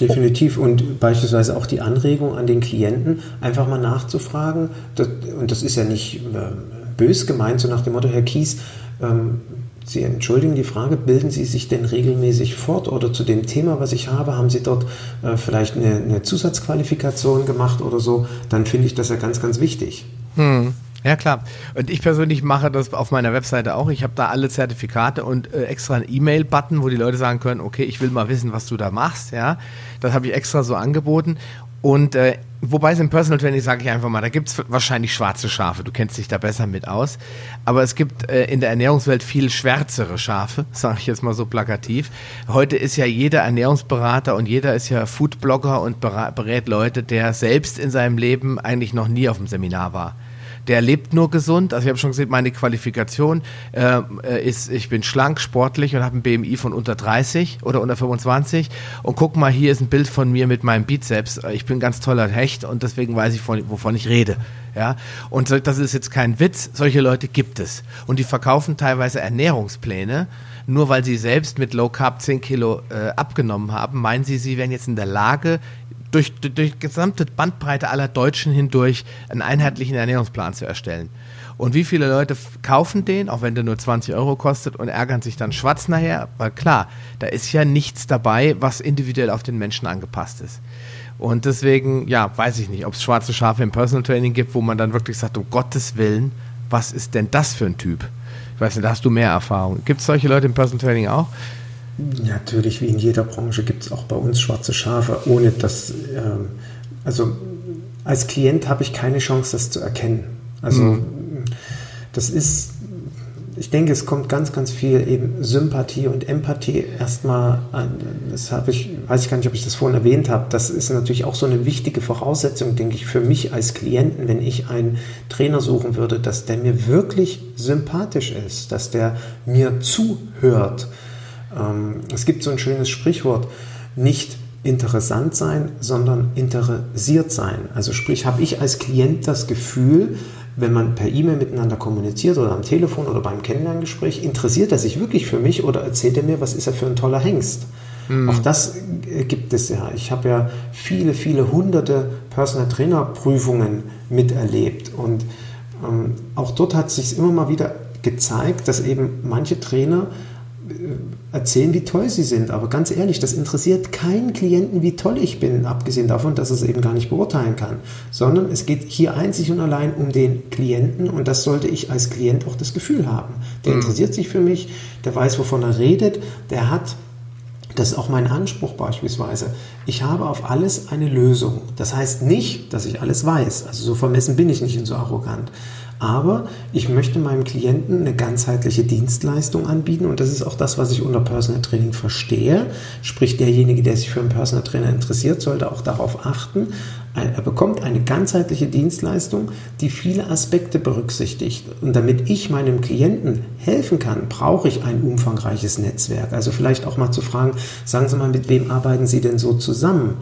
Definitiv und beispielsweise auch die Anregung an den Klienten, einfach mal nachzufragen. Das, und das ist ja nicht äh, bös gemeint, so nach dem Motto, Herr Kies, ähm, Sie entschuldigen die Frage, bilden Sie sich denn regelmäßig fort oder zu dem Thema, was ich habe, haben Sie dort äh, vielleicht eine, eine, Zusatzqualifikation gemacht oder so? Dann finde ich das ja ganz, ganz wichtig. Hm. Ja, klar. Und ich persönlich mache das auf meiner Webseite auch. Ich habe da alle Zertifikate und äh, extra einen E-Mail-Button, wo die Leute sagen können, okay, ich will mal wissen, was du da machst. Ja, das habe ich extra so angeboten. Und äh, wobei es im Personal Training, sage ich einfach mal, da gibt es wahrscheinlich schwarze Schafe. Du kennst dich da besser mit aus. Aber es gibt äh, in der Ernährungswelt viel schwärzere Schafe, [LAUGHS] sage ich jetzt mal so plakativ. Heute ist ja jeder Ernährungsberater und jeder ist ja Foodblogger und berät Leute, der selbst in seinem Leben eigentlich noch nie auf dem Seminar war der lebt nur gesund. Also ich habe schon gesehen, meine Qualifikation äh, ist, ich bin schlank, sportlich und habe ein BMI von unter 30 oder unter 25. Und guck mal, hier ist ein Bild von mir mit meinem Bizeps. Ich bin ein ganz toller Hecht und deswegen weiß ich, wovon ich rede. Ja, und das ist jetzt kein Witz. Solche Leute gibt es. Und die verkaufen teilweise Ernährungspläne. Nur weil sie selbst mit Low Carb 10 Kilo äh, abgenommen haben, meinen sie, sie wären jetzt in der Lage, durch, durch, durch gesamte Bandbreite aller Deutschen hindurch einen einheitlichen Ernährungsplan zu erstellen. Und wie viele Leute kaufen den, auch wenn der nur 20 Euro kostet und ärgern sich dann schwarz nachher? Weil klar, da ist ja nichts dabei, was individuell auf den Menschen angepasst ist. Und deswegen, ja, weiß ich nicht, ob es schwarze Schafe im Personal Training gibt, wo man dann wirklich sagt, um Gottes Willen, was ist denn das für ein Typ? Ich weiß nicht, da hast du mehr Erfahrung. Gibt es solche Leute im Personal Training auch? Natürlich, wie in jeder Branche gibt es auch bei uns schwarze Schafe, ohne dass, ähm, also als Klient habe ich keine Chance, das zu erkennen. Also mhm. das ist, ich denke, es kommt ganz, ganz viel eben Sympathie und Empathie erstmal an. Das habe ich, weiß ich gar nicht, ob ich das vorhin erwähnt habe. Das ist natürlich auch so eine wichtige Voraussetzung, denke ich, für mich als Klienten, wenn ich einen Trainer suchen würde, dass der mir wirklich sympathisch ist, dass der mir zuhört ähm, es gibt so ein schönes Sprichwort, nicht interessant sein, sondern interessiert sein. Also sprich, habe ich als Klient das Gefühl, wenn man per E-Mail miteinander kommuniziert oder am Telefon oder beim Kennenlerngespräch, interessiert er sich wirklich für mich oder erzählt er mir, was ist er für ein toller Hengst? Mhm. Auch das gibt es ja. Ich habe ja viele, viele hunderte Personal Trainer Prüfungen miterlebt und ähm, auch dort hat sich immer mal wieder gezeigt, dass eben manche Trainer erzählen, wie toll sie sind. Aber ganz ehrlich, das interessiert keinen Klienten, wie toll ich bin, abgesehen davon, dass er es eben gar nicht beurteilen kann. Sondern es geht hier einzig und allein um den Klienten und das sollte ich als Klient auch das Gefühl haben. Der mhm. interessiert sich für mich, der weiß, wovon er redet, der hat das ist auch mein Anspruch beispielsweise. Ich habe auf alles eine Lösung. Das heißt nicht, dass ich alles weiß. Also so vermessen bin ich nicht und so arrogant. Aber ich möchte meinem Klienten eine ganzheitliche Dienstleistung anbieten und das ist auch das, was ich unter Personal Training verstehe. Sprich, derjenige, der sich für einen Personal Trainer interessiert, sollte auch darauf achten, er bekommt eine ganzheitliche Dienstleistung, die viele Aspekte berücksichtigt. Und damit ich meinem Klienten helfen kann, brauche ich ein umfangreiches Netzwerk. Also vielleicht auch mal zu fragen, sagen Sie mal, mit wem arbeiten Sie denn so zusammen?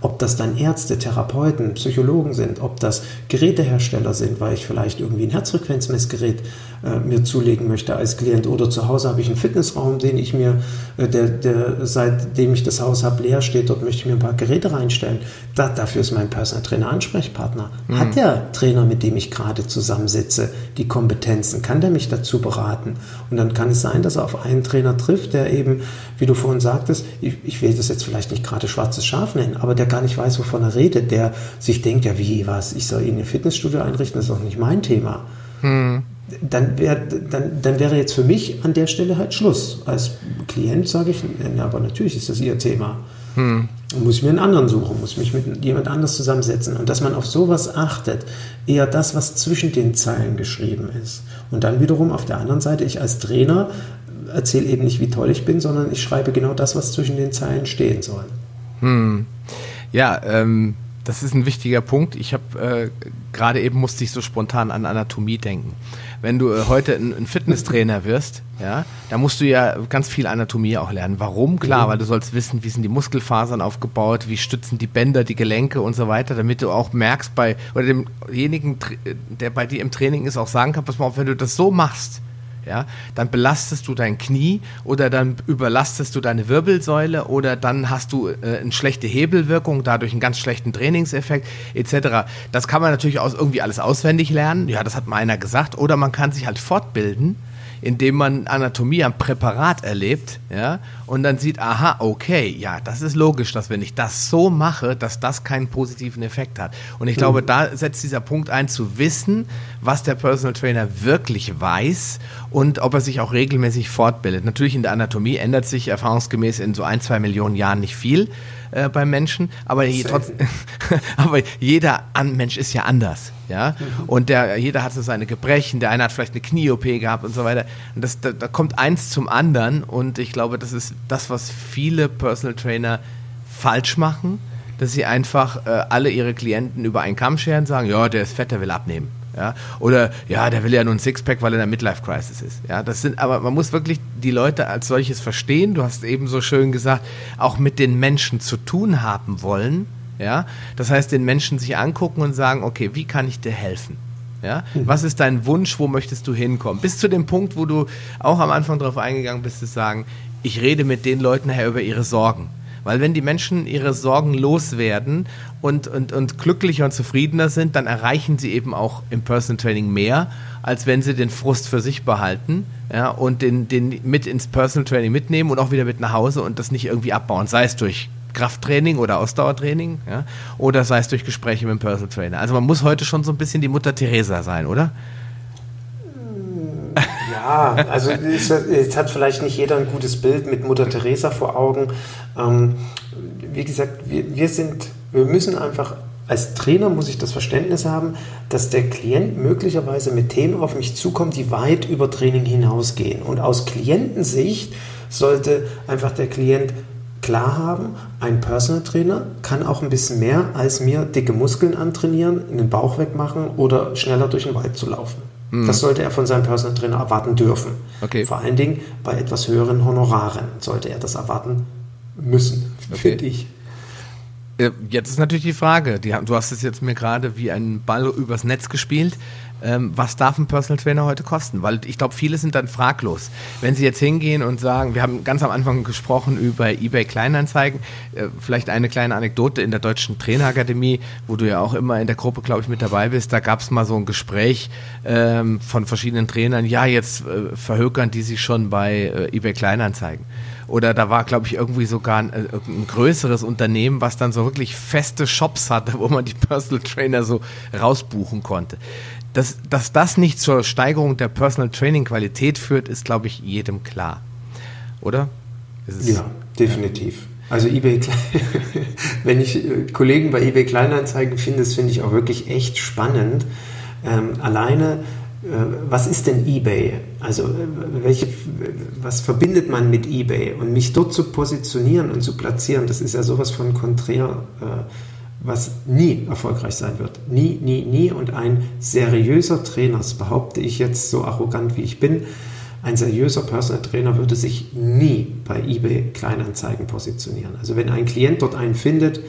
Ob das dann Ärzte, Therapeuten, Psychologen sind, ob das Gerätehersteller sind, weil ich vielleicht irgendwie ein Herzfrequenzmessgerät äh, mir zulegen möchte als Klient oder zu Hause habe ich einen Fitnessraum, den ich mir, äh, der, der, seitdem ich das Haus habe, leer steht, dort möchte ich mir ein paar Geräte reinstellen. Da, dafür ist mein Personal Trainer Ansprechpartner. Mhm. Hat der Trainer, mit dem ich gerade zusammensitze, die Kompetenzen? Kann der mich dazu beraten? Und dann kann es sein, dass er auf einen Trainer trifft, der eben, wie du vorhin sagtest, ich, ich will das jetzt vielleicht nicht gerade schwarzes Schaf nennen, aber der gar nicht weiß, wovon er redet, der sich denkt, ja wie, was, ich soll ihn ein Fitnessstudio einrichten, das ist doch nicht mein Thema. Mhm dann, wär, dann, dann wäre jetzt für mich an der Stelle halt Schluss. Als Klient sage ich, na, aber natürlich ist das Ihr Thema. Hm. Muss ich mir einen anderen suchen, muss mich mit jemand anders zusammensetzen. Und dass man auf sowas achtet, eher das, was zwischen den Zeilen geschrieben ist. Und dann wiederum auf der anderen Seite, ich als Trainer erzähle eben nicht, wie toll ich bin, sondern ich schreibe genau das, was zwischen den Zeilen stehen soll. Hm. Ja, ähm, das ist ein wichtiger Punkt. Ich habe äh, gerade eben musste ich so spontan an Anatomie denken wenn du äh, heute ein, ein Fitnesstrainer wirst, ja, da musst du ja ganz viel Anatomie auch lernen. Warum? Klar, mhm. weil du sollst wissen, wie sind die Muskelfasern aufgebaut, wie stützen die Bänder, die Gelenke und so weiter, damit du auch merkst bei, oder demjenigen, der bei dir im Training ist, auch sagen kann, pass mal auf, wenn du das so machst, ja, dann belastest du dein Knie oder dann überlastest du deine Wirbelsäule oder dann hast du äh, eine schlechte Hebelwirkung, dadurch einen ganz schlechten Trainingseffekt etc. Das kann man natürlich aus, irgendwie alles auswendig lernen, ja, das hat mal einer gesagt, oder man kann sich halt fortbilden indem man Anatomie am Präparat erlebt, ja, und dann sieht, aha, okay, ja, das ist logisch, dass wenn ich das so mache, dass das keinen positiven Effekt hat. Und ich glaube, mhm. da setzt dieser Punkt ein, zu wissen, was der Personal Trainer wirklich weiß und ob er sich auch regelmäßig fortbildet. Natürlich in der Anatomie ändert sich erfahrungsgemäß in so ein, zwei Millionen Jahren nicht viel äh, beim Menschen, aber, je, trotz, [LAUGHS] aber jeder An Mensch ist ja anders. Ja? Mhm. Und der, jeder hat so seine Gebrechen, der eine hat vielleicht eine Knie-OP gehabt und so weiter. Und das, da, da kommt eins zum anderen und ich glaube, das ist das, was viele Personal Trainer falsch machen, dass sie einfach äh, alle ihre Klienten über einen Kamm scheren und sagen, ja, der ist fett, der will abnehmen. Ja? Oder ja, der will ja nur ein Sixpack, weil er in der Midlife-Crisis ist. Ja? Das sind, aber man muss wirklich die Leute als solches verstehen. Du hast eben so schön gesagt, auch mit den Menschen zu tun haben wollen. Ja? Das heißt, den Menschen sich angucken und sagen, okay, wie kann ich dir helfen? Ja? Mhm. Was ist dein Wunsch? Wo möchtest du hinkommen? Bis zu dem Punkt, wo du auch am Anfang darauf eingegangen bist, zu sagen, ich rede mit den Leuten nachher über ihre Sorgen. Weil wenn die Menschen ihre Sorgen loswerden und, und, und glücklicher und zufriedener sind, dann erreichen sie eben auch im Personal Training mehr, als wenn sie den Frust für sich behalten ja, und den, den mit ins Personal Training mitnehmen und auch wieder mit nach Hause und das nicht irgendwie abbauen, sei es durch Krafttraining oder Ausdauertraining ja, oder sei es durch Gespräche mit dem Personal Trainer. Also man muss heute schon so ein bisschen die Mutter Teresa sein, oder? Ja, also jetzt hat vielleicht nicht jeder ein gutes Bild mit Mutter Teresa vor Augen. Ähm, wie gesagt, wir, wir sind, wir müssen einfach als Trainer muss ich das Verständnis haben, dass der Klient möglicherweise mit Themen auf mich zukommt, die weit über Training hinausgehen. Und aus Klientensicht sollte einfach der Klient klar haben, ein Personal Trainer kann auch ein bisschen mehr als mir dicke Muskeln antrainieren, den Bauch wegmachen oder schneller durch den Wald zu laufen. Mhm. Das sollte er von seinem Personal Trainer erwarten dürfen. Okay. Vor allen Dingen bei etwas höheren Honoraren sollte er das erwarten müssen, okay. finde ich. Äh, jetzt ist natürlich die Frage, die, du hast es jetzt mir gerade wie ein Ball übers Netz gespielt ähm, was darf ein Personal Trainer heute kosten? Weil ich glaube, viele sind dann fraglos. Wenn sie jetzt hingehen und sagen, wir haben ganz am Anfang gesprochen über eBay Kleinanzeigen, äh, vielleicht eine kleine Anekdote in der Deutschen Trainerakademie, wo du ja auch immer in der Gruppe, glaube ich, mit dabei bist, da gab es mal so ein Gespräch ähm, von verschiedenen Trainern, ja, jetzt äh, verhökern die sich schon bei äh, eBay Kleinanzeigen oder da war, glaube ich, irgendwie sogar ein, äh, ein, größeres Unternehmen, was dann so wirklich feste Shops hatte, [LAUGHS] wo man die Personal Trainer so rausbuchen konnte. Dass, dass das nicht zur Steigerung der Personal Training Qualität führt, ist, glaube ich, jedem klar. Oder? ja, definitiv. Also eBay, [LAUGHS] wenn ich äh, Kollegen bei eBay Kleinanzeigen finde, das finde ich auch wirklich echt spannend. Ähm, alleine was ist denn eBay? Also welche, was verbindet man mit eBay? Und mich dort zu positionieren und zu platzieren, das ist ja sowas von konträr, was nie erfolgreich sein wird. Nie, nie, nie. Und ein seriöser Trainer, das behaupte ich jetzt so arrogant wie ich bin, ein seriöser Personal Trainer würde sich nie bei eBay Kleinanzeigen positionieren. Also wenn ein Klient dort einen findet,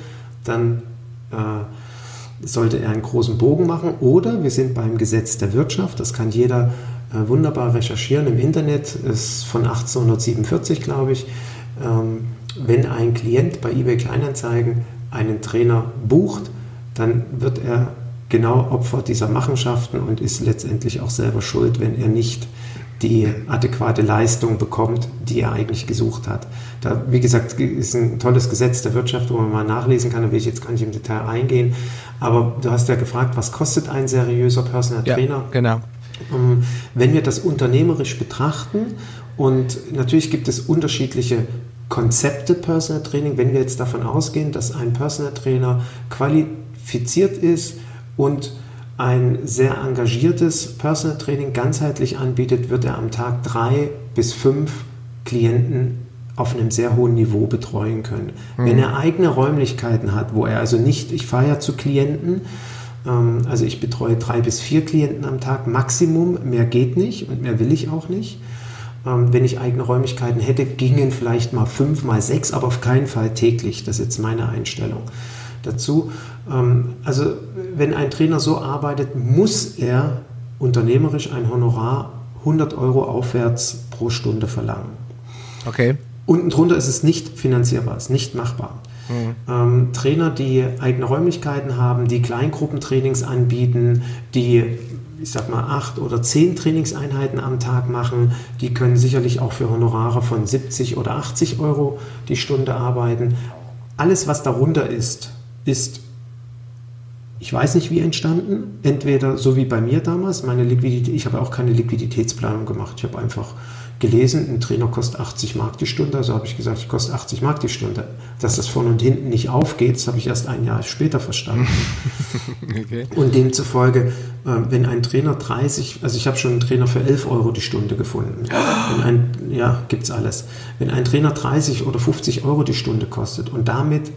dann äh, sollte er einen großen Bogen machen. Oder wir sind beim Gesetz der Wirtschaft, das kann jeder äh, wunderbar recherchieren im Internet, ist von 1847, glaube ich. Ähm, wenn ein Klient bei eBay Kleinanzeigen einen Trainer bucht, dann wird er genau Opfer dieser Machenschaften und ist letztendlich auch selber schuld, wenn er nicht die adäquate Leistung bekommt, die er eigentlich gesucht hat. Da, wie gesagt, ist ein tolles Gesetz der Wirtschaft, wo man mal nachlesen kann, da will ich jetzt gar nicht im Detail eingehen. Aber du hast ja gefragt, was kostet ein seriöser Personal Trainer? Ja, genau. Ähm, wenn wir das unternehmerisch betrachten und natürlich gibt es unterschiedliche Konzepte Personal Training, wenn wir jetzt davon ausgehen, dass ein Personal Trainer qualifiziert ist und ein sehr engagiertes Personal Training ganzheitlich anbietet, wird er am Tag drei bis fünf Klienten auf einem sehr hohen Niveau betreuen können. Mhm. Wenn er eigene Räumlichkeiten hat, wo er also nicht, ich fahre ja zu Klienten, ähm, also ich betreue drei bis vier Klienten am Tag, Maximum, mehr geht nicht und mehr will ich auch nicht. Ähm, wenn ich eigene Räumlichkeiten hätte, gingen vielleicht mal fünf, mal sechs, aber auf keinen Fall täglich. Das ist jetzt meine Einstellung dazu. Ähm, also wenn ein Trainer so arbeitet, muss er unternehmerisch ein Honorar 100 Euro aufwärts pro Stunde verlangen. Okay. Unten drunter ist es nicht finanzierbar, ist nicht machbar. Mhm. Ähm, Trainer, die eigene Räumlichkeiten haben, die Kleingruppentrainings anbieten, die ich sag mal, acht oder zehn Trainingseinheiten am Tag machen. Die können sicherlich auch für Honorare von 70 oder 80 Euro die Stunde arbeiten. Alles, was darunter ist, ist, ich weiß nicht wie entstanden, entweder so wie bei mir damals, meine Liquidität, ich habe auch keine Liquiditätsplanung gemacht, ich habe einfach gelesen, ein Trainer kostet 80 Mark die Stunde, also habe ich gesagt, ich koste 80 Mark die Stunde. Dass das von und hinten nicht aufgeht, das habe ich erst ein Jahr später verstanden. [LAUGHS] okay. Und demzufolge, äh, wenn ein Trainer 30, also ich habe schon einen Trainer für 11 Euro die Stunde gefunden. [GASPS] Wenn ein, ja, es alles. Wenn ein Trainer 30 oder 50 Euro die Stunde kostet und damit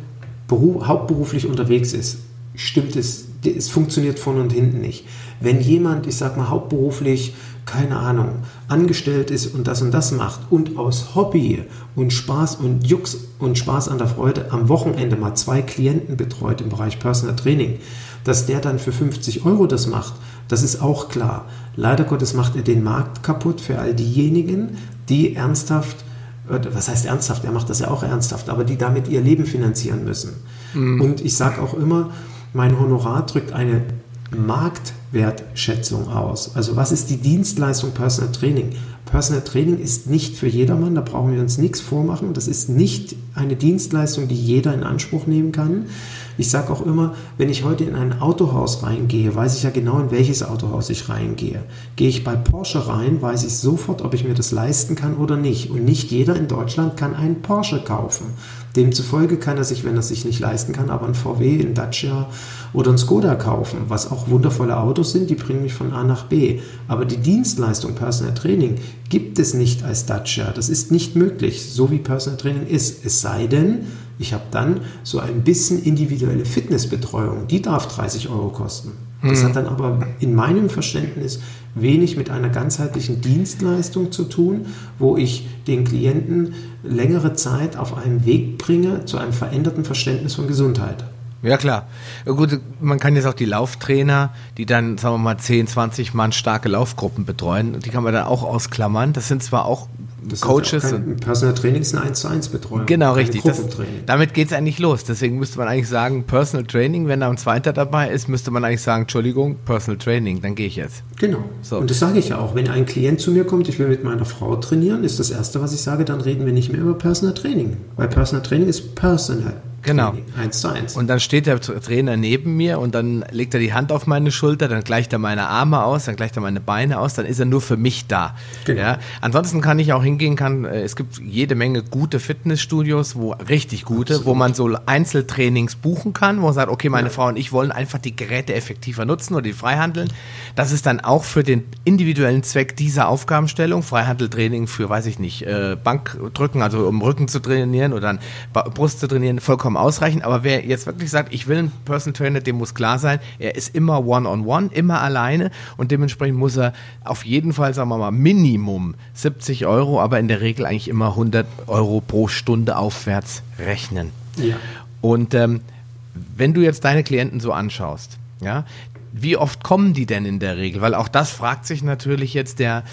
beruf, hauptberuflich unterwegs ist, stimmt es, es funktioniert von und hinten nicht. Wenn jemand, ich sag mal, hauptberuflich, keine Ahnung, angestellt ist und das und das macht und aus Hobby und Spaß und Jux und Spaß an der Freude am Wochenende mal zwei Klienten betreut im Bereich Personal Training, dass der dann für 50 Euro das macht, das ist auch klar. Leider Gottes macht er den Markt kaputt für all diejenigen, die ernsthaft was heißt ernsthaft, er macht das ja auch ernsthaft, aber die damit ihr Leben finanzieren müssen. Mhm. Und ich sage auch immer, mein Honorar drückt eine Marktwertschätzung aus. Also was ist die Dienstleistung Personal Training? Personal Training ist nicht für jedermann, da brauchen wir uns nichts vormachen. Das ist nicht eine Dienstleistung, die jeder in Anspruch nehmen kann. Ich sage auch immer, wenn ich heute in ein Autohaus reingehe, weiß ich ja genau, in welches Autohaus ich reingehe. Gehe ich bei Porsche rein, weiß ich sofort, ob ich mir das leisten kann oder nicht. Und nicht jeder in Deutschland kann einen Porsche kaufen. Demzufolge kann er sich, wenn er sich nicht leisten kann, aber ein VW, ein Dacia oder ein Skoda kaufen, was auch wundervolle Autos sind, die bringen mich von A nach B. Aber die Dienstleistung Personal Training gibt es nicht als Dacia. Das ist nicht möglich, so wie Personal Training ist. Es sei denn, ich habe dann so ein bisschen individuelle Fitnessbetreuung, die darf 30 Euro kosten. Das hat dann aber in meinem Verständnis wenig mit einer ganzheitlichen Dienstleistung zu tun, wo ich den Klienten längere Zeit auf einem Weg bringe zu einem veränderten Verständnis von Gesundheit. Ja, klar. Gut, man kann jetzt auch die Lauftrainer, die dann, sagen wir mal, 10, 20 Mann starke Laufgruppen betreuen, die kann man dann auch ausklammern. Das sind zwar auch das Coaches. Ist kein Personal Training ist eine 1 zu 1 Betreuung. Genau, richtig. Das, damit geht es eigentlich los. Deswegen müsste man eigentlich sagen, Personal Training, wenn da ein zweiter dabei ist, müsste man eigentlich sagen, Entschuldigung, Personal Training, dann gehe ich jetzt. Genau. So. Und das sage ich ja auch. Wenn ein Klient zu mir kommt, ich will mit meiner Frau trainieren, ist das Erste, was ich sage, dann reden wir nicht mehr über Personal Training. Weil Personal Training ist personal. Genau. Training, eins zu eins. Und dann steht der Trainer neben mir und dann legt er die Hand auf meine Schulter, dann gleicht er meine Arme aus, dann gleicht er meine Beine aus, dann ist er nur für mich da. Genau. Ja? Ansonsten kann ich auch hingehen, kann, äh, es gibt jede Menge gute Fitnessstudios, wo richtig gute, Absolut. wo man so Einzeltrainings buchen kann, wo man sagt, okay, meine Ja. Frau und ich wollen einfach die Geräte effektiver nutzen oder die freihandeln. Das ist dann auch für den individuellen Zweck dieser Aufgabenstellung, Freihandeltraining für, weiß ich nicht, äh, Bankdrücken, also um Rücken zu trainieren oder Brust zu trainieren, vollkommen ausreichend. Aber wer jetzt wirklich sagt, ich will einen Personal Trainer, dem muss klar sein, er ist immer one-on-one, immer alleine und dementsprechend muss er auf jeden Fall, sagen wir mal, Minimum 70 Euro, aber in der Regel eigentlich immer 100 Euro pro Stunde aufwärts rechnen. Ja. Und ähm, wenn du jetzt deine Klienten so anschaust, ja, wie oft kommen die denn in der Regel? Weil auch das fragt sich natürlich jetzt der,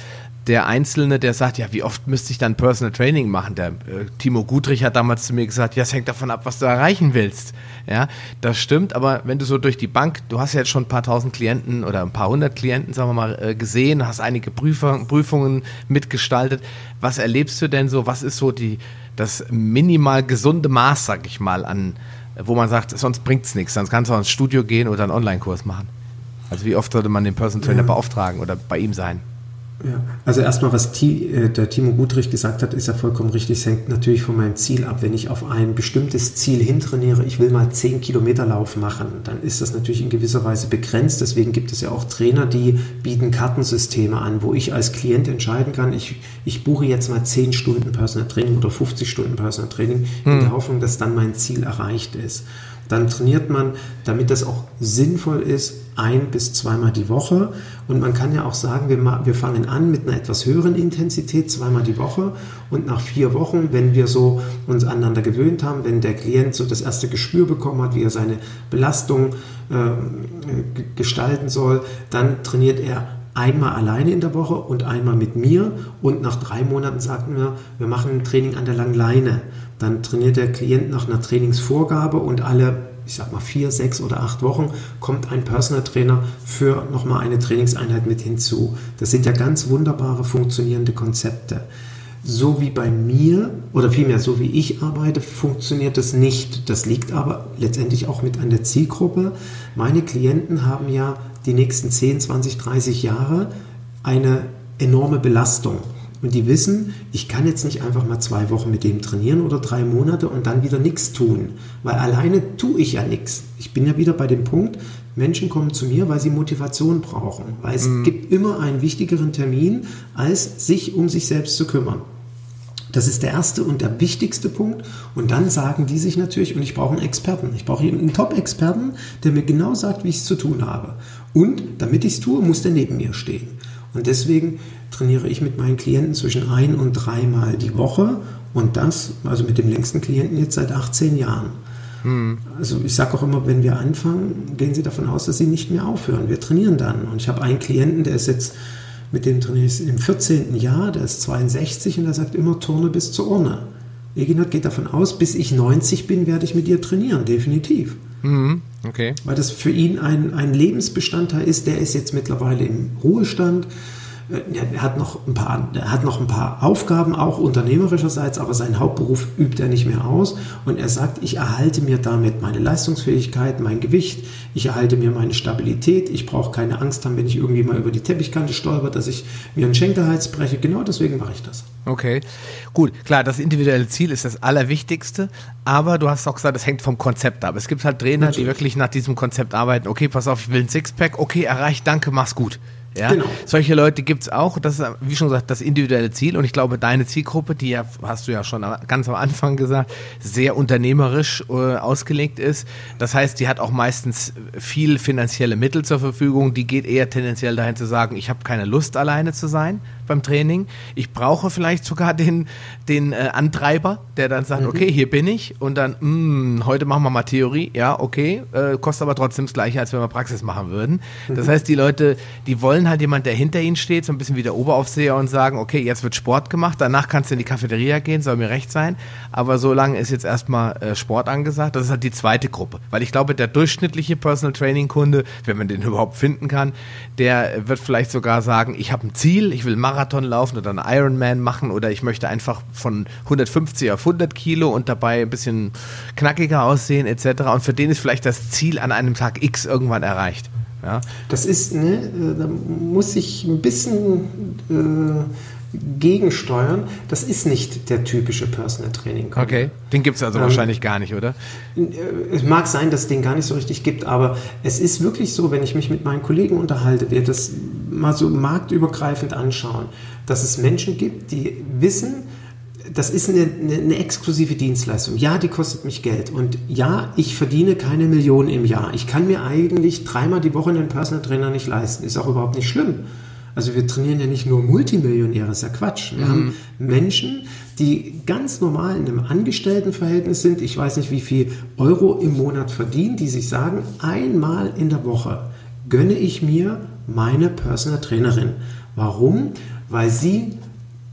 der Einzelne, der sagt, ja, wie oft müsste ich dann Personal Training machen? Der äh, Timo Gudrich hat damals zu mir gesagt, ja, es hängt davon ab, was du erreichen willst. Ja, das stimmt, aber wenn du so durch die Bank, du hast ja jetzt schon ein paar tausend Klienten oder ein paar hundert Klienten, sagen wir mal, äh, gesehen, hast einige Prüfer, Prüfungen mitgestaltet. Was erlebst du denn so? Was ist so die, das minimal gesunde Maß, sag ich mal, an, wo man sagt, sonst bringt's nichts, sonst kannst du auch ins Studio gehen oder einen Online-Kurs machen. Also wie oft sollte man den Personal Trainer Ja. beauftragen oder bei ihm sein? Ja, also erstmal, was Ti- äh, der Timo Gudrich gesagt hat, ist ja vollkommen richtig. Es hängt natürlich von meinem Ziel ab. Wenn ich auf ein bestimmtes Ziel hintrainiere, ich will mal 10 Kilometer Lauf machen, dann ist das natürlich in gewisser Weise begrenzt. Deswegen gibt es ja auch Trainer, die bieten Kartensysteme an, wo ich als Klient entscheiden kann, ich, ich buche jetzt mal 10 Stunden Personal Training oder 50 Stunden Personal Training in der Hoffnung, dass dann mein Ziel erreicht ist. Dann trainiert man, damit das auch sinnvoll ist, ein bis zweimal die Woche. Und man kann ja auch sagen, wir, wir fangen an mit einer etwas höheren Intensität, zweimal die Woche. Und nach vier Wochen, wenn wir so uns aneinander gewöhnt haben, wenn der Klient so das erste Gespür bekommen hat, wie er seine Belastung g- gestalten soll, dann trainiert er einmal alleine in der Woche und einmal mit mir. Und nach drei Monaten sagten wir, wir machen ein Training an der langen Leine. Dann trainiert der Klient nach einer Trainingsvorgabe und alle, ich sag mal vier, sechs oder acht Wochen kommt ein Personal Trainer für nochmal eine Trainingseinheit mit hinzu. Das sind ja ganz wunderbare funktionierende Konzepte. So wie bei mir oder vielmehr so wie ich arbeite, funktioniert das nicht. Das liegt aber letztendlich auch mit an der Zielgruppe. Meine Klienten haben ja die nächsten 10, 20, 30 Jahre eine enorme Belastung. Und die wissen, ich kann jetzt nicht einfach mal zwei Wochen mit dem trainieren oder drei Monate und dann wieder nichts tun. Weil alleine tue ich ja nichts. Ich bin ja wieder bei dem Punkt, Menschen kommen zu mir, weil sie Motivation brauchen. Weil es gibt immer einen wichtigeren Termin, als sich um sich selbst zu kümmern. Das ist der erste und der wichtigste Punkt. Und dann sagen die sich natürlich, und ich brauche einen Experten. Ich brauche einen Top-Experten, der mir genau sagt, wie ich es zu tun habe. Und damit ich es tue, muss der neben mir stehen. Und deswegen trainiere ich mit meinen Klienten zwischen ein und dreimal die Woche. Und das, also mit dem längsten Klienten jetzt seit 18 Jahren. Also ich sage auch immer, wenn wir anfangen, gehen Sie davon aus, dass Sie nicht mehr aufhören. Wir trainieren dann. Und ich habe einen Klienten, der ist jetzt mit dem trainiere ich im 14. Jahr, der ist 62 und der sagt immer Turne bis zur Urne. Eginat geht davon aus, bis ich 90 bin, werde ich mit dir trainieren, definitiv. Mhm. Okay. Weil das für ihn ein, ein Lebensbestandteil ist. Der ist jetzt mittlerweile im Ruhestand. Er hat noch ein paar, hat noch ein paar Aufgaben, auch unternehmerischerseits, aber seinen Hauptberuf übt er nicht mehr aus. Und er sagt, ich erhalte mir damit meine Leistungsfähigkeit, mein Gewicht, ich erhalte mir meine Stabilität. Ich brauche keine Angst haben, wenn ich irgendwie mal über die Teppichkante stolper, dass ich mir einen Schenkelhals breche. Genau deswegen mache ich das. Okay, gut, klar, das individuelle Ziel ist das Allerwichtigste, aber du hast auch gesagt, es hängt vom Konzept ab. Es gibt halt Trainer, Natürlich. die wirklich nach diesem Konzept arbeiten. Okay, pass auf, ich will ein Sixpack, okay, erreicht, danke, mach's gut. Ja, Genau. solche Leute gibt's auch. Das ist, wie schon gesagt, das individuelle Ziel. Und ich glaube, deine Zielgruppe, die ja, hast du ja schon ganz am Anfang gesagt, sehr unternehmerisch äh, ausgelegt ist. Das heißt, die hat auch meistens viel finanzielle Mittel zur Verfügung. Die geht eher tendenziell dahin zu sagen, ich habe keine Lust, alleine zu sein beim Training. Ich brauche vielleicht sogar den, den äh, Antreiber, der dann sagt, okay, hier bin ich. Und dann, mh, heute machen wir mal Theorie. Ja, okay, äh, kostet aber trotzdem das Gleiche, als wenn wir Praxis machen würden. Das heißt, die Leute, die wollen halt jemand, der hinter ihnen steht, so ein bisschen wie der Oberaufseher und sagen, okay, jetzt wird Sport gemacht, danach kannst du in die Cafeteria gehen, soll mir recht sein. Aber so lange ist jetzt erstmal äh, Sport angesagt. Das ist halt die zweite Gruppe. Weil ich glaube, der durchschnittliche Personal Training Kunde, wenn man den überhaupt finden kann, der wird vielleicht sogar sagen, ich habe ein Ziel, ich will Marathon Marathon laufen oder einen Ironman machen oder ich möchte einfach von 150 auf 100 Kilo und dabei ein bisschen knackiger aussehen etc. Und für den ist vielleicht das Ziel an einem Tag X irgendwann erreicht. Ja. Das ist, ne, äh, da muss ich ein bisschen äh, gegensteuern. Das ist nicht der typische Personal Training. -Coach. Okay, den gibt es also ähm, wahrscheinlich gar nicht, oder? Äh, es mag sein, dass es den gar nicht so richtig gibt, aber es ist wirklich so, wenn ich mich mit meinen Kollegen unterhalte, wir das mal so marktübergreifend anschauen, dass es Menschen gibt, die wissen, das ist eine, eine, eine, exklusive Dienstleistung. Ja, die kostet mich Geld. Und ja, ich verdiene keine Millionen im Jahr. Ich kann mir eigentlich dreimal die Woche einen Personal Trainer nicht leisten. Ist auch überhaupt nicht schlimm. Also wir trainieren ja nicht nur Multimillionäre, ist ja Quatsch. Wir mhm. haben Menschen, die ganz normal in einem Angestelltenverhältnis sind. Ich weiß nicht, wie viel Euro im Monat verdienen, die sich sagen, einmal in der Woche gönne ich mir meine Personal Trainerin. Warum? Weil sie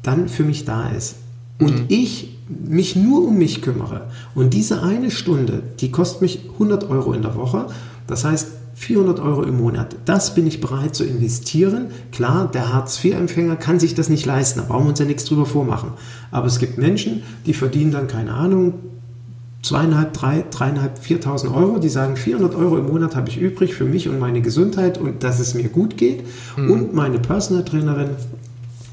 dann für mich da ist. Und mhm. ich mich nur um mich kümmere. Und diese eine Stunde, die kostet mich 100 Euro in der Woche. Das heißt, 400 Euro im Monat, das bin ich bereit zu investieren. Klar, der Hartz-IV-Empfänger kann sich das nicht leisten, da brauchen wir uns ja nichts drüber vormachen. Aber es gibt Menschen, die verdienen dann, keine Ahnung, zweieinhalb, drei, dreieinhalb, viertausend Euro, die sagen, 400 Euro im Monat habe ich übrig für mich und meine Gesundheit und dass es mir gut geht. Mhm. Und meine Personal Trainerin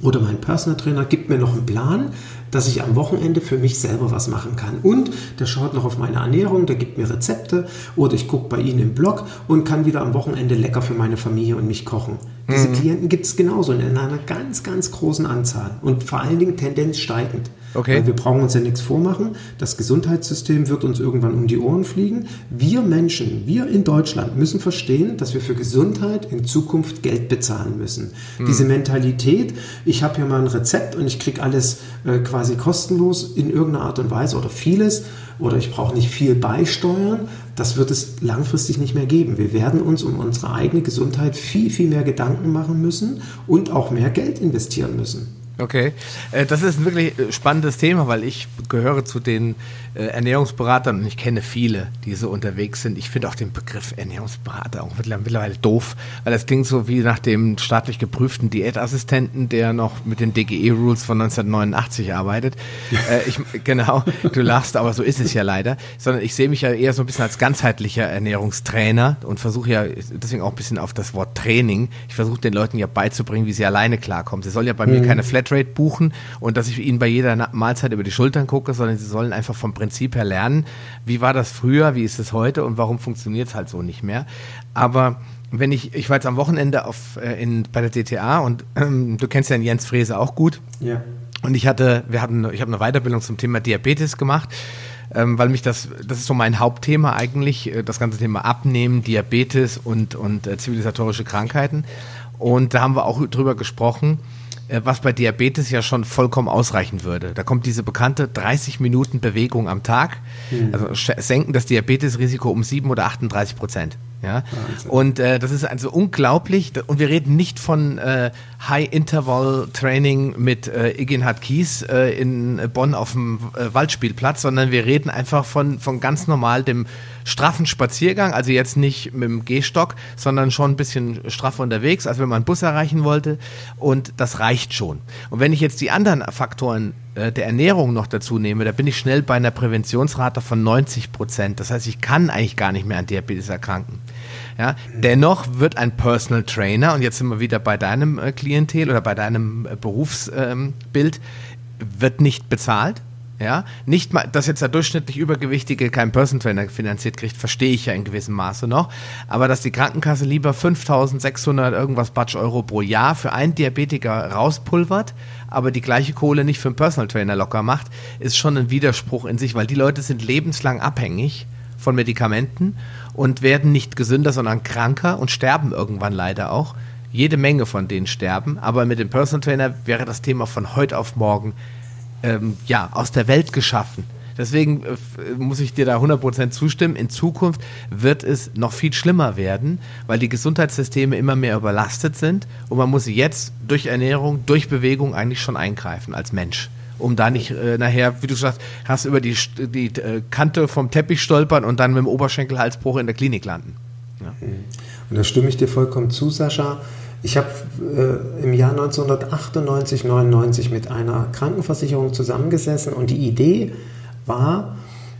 oder mein Personal Trainer gibt mir noch einen Plan, dass ich am Wochenende für mich selber was machen kann. Und der schaut noch auf meine Ernährung, der gibt mir Rezepte oder ich gucke bei Ihnen im Blog und kann wieder am Wochenende lecker für meine Familie und mich kochen. Diese mhm. Klienten gibt es genauso in einer ganz, ganz großen Anzahl und vor allen Dingen Tendenz steigend. Okay. Weil wir brauchen uns ja nichts vormachen. Das Gesundheitssystem wird uns irgendwann um die Ohren fliegen. Wir Menschen, wir in Deutschland müssen verstehen, dass wir für Gesundheit in Zukunft Geld bezahlen müssen. Hm. Diese Mentalität, ich habe hier mal ein Rezept und ich kriege alles äh, quasi kostenlos in irgendeiner Art und Weise oder vieles oder ich brauche nicht viel beisteuern, das wird es langfristig nicht mehr geben. Wir werden uns um unsere eigene Gesundheit viel, viel mehr Gedanken machen müssen und auch mehr Geld investieren müssen. Okay, äh, das ist ein wirklich äh, spannendes Thema, weil ich gehöre zu den äh, Ernährungsberatern und ich kenne viele, die so unterwegs sind. Ich finde auch den Begriff Ernährungsberater auch mittlerweile doof, weil das klingt so wie nach dem staatlich geprüften Diätassistenten, der noch mit den DGE-Rules von 1989 arbeitet. ich, genau, du lachst, aber so ist es ja leider. Sondern ich sehe mich ja eher so ein bisschen als ganzheitlicher Ernährungstrainer und versuche ja deswegen auch ein bisschen auf das Wort Training. Ich versuche den Leuten ja beizubringen, wie sie alleine klarkommen. Sie sollen ja bei mhm. mir keine Flat Flatrate buchen und dass ich ihnen bei jeder Mahlzeit über die Schultern gucke, sondern sie sollen einfach vom Prinzip her lernen, wie war das früher, wie ist es heute und warum funktioniert es halt so nicht mehr. Aber wenn ich, ich war jetzt am Wochenende auf, äh, in, bei der DTA und ähm, du kennst ja den Jens Frese auch gut. Ja. Und ich hatte, wir hatten, ich habe eine Weiterbildung zum Thema Diabetes gemacht, ähm, weil mich das, das ist so mein Hauptthema eigentlich, äh, das ganze Thema Abnehmen, Diabetes und, und äh, zivilisatorische Krankheiten. Und da haben wir auch drüber gesprochen, was bei Diabetes ja schon vollkommen ausreichen würde. Da kommt diese bekannte 30 Minuten Bewegung am Tag, mhm. also senken das Diabetesrisiko um 7 oder 38 Prozent. Ja? Und äh, das ist also unglaublich. Und wir reden nicht von äh, High-Interval-Training mit äh, Igenhard Kies äh, in Bonn auf dem äh, Waldspielplatz, sondern wir reden einfach von, von ganz normal dem straffen Spaziergang, also jetzt nicht mit dem Gehstock, sondern schon ein bisschen straff unterwegs, als wenn man einen Bus erreichen wollte. Und das reicht schon. Und wenn ich jetzt die anderen Faktoren äh, der Ernährung noch dazu nehme, da bin ich schnell bei einer Präventionsrate von 90 Prozent. Das heißt, ich kann eigentlich gar nicht mehr an Diabetes erkranken. Ja, dennoch wird ein Personal Trainer, und jetzt sind wir wieder bei deinem äh, Klientel oder bei deinem äh, Berufsbild, ähm, wird nicht bezahlt. Ja, nicht mal, dass jetzt der durchschnittlich Übergewichtige keinen Personal Trainer finanziert kriegt, verstehe ich ja in gewissem Maße noch. Aber dass die Krankenkasse lieber 5600 irgendwas Batsch Euro pro Jahr für einen Diabetiker rauspulvert, aber die gleiche Kohle nicht für einen Personal Trainer locker macht, ist schon ein Widerspruch in sich, weil die Leute sind lebenslang abhängig von Medikamenten und werden nicht gesünder, sondern kranker und sterben irgendwann leider auch. Jede Menge von denen sterben, aber mit dem Personal Trainer wäre das Thema von heute auf morgen ähm, ja, aus der Welt geschaffen. Deswegen äh, muss ich dir da 100% zustimmen. In Zukunft wird es noch viel schlimmer werden, weil die Gesundheitssysteme immer mehr überlastet sind und man muss jetzt durch Ernährung, durch Bewegung eigentlich schon eingreifen als Mensch um da nicht äh, nachher, wie du sagst, hast über die, die äh, Kante vom Teppich stolpern und dann mit dem Oberschenkelhalsbruch in der Klinik landen. Ja. Und da stimme ich dir vollkommen zu, Sascha. Ich habe äh, im Jahr 1998, 99 mit einer Krankenversicherung zusammengesessen und die Idee war,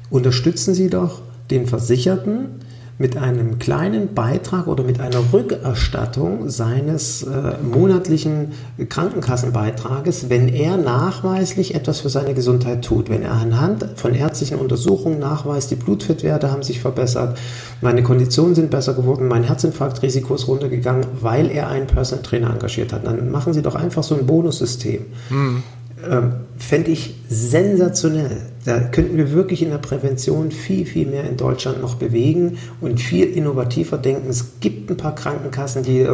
unterstützen Sie doch den Versicherten mit einem kleinen Beitrag oder mit einer Rückerstattung seines äh, monatlichen Krankenkassenbeitrages, wenn er nachweislich etwas für seine Gesundheit tut. Wenn er anhand von ärztlichen Untersuchungen nachweist, die Blutfettwerte haben sich verbessert, meine Konditionen sind besser geworden, mein Herzinfarktrisiko ist runtergegangen, weil er einen Personal Trainer engagiert hat. Dann machen Sie doch einfach so ein Bonussystem. Mhm ähm, fände ich sensationell. Da könnten wir wirklich in der Prävention viel, viel mehr in Deutschland noch bewegen und viel innovativer denken. Es gibt ein paar Krankenkassen, die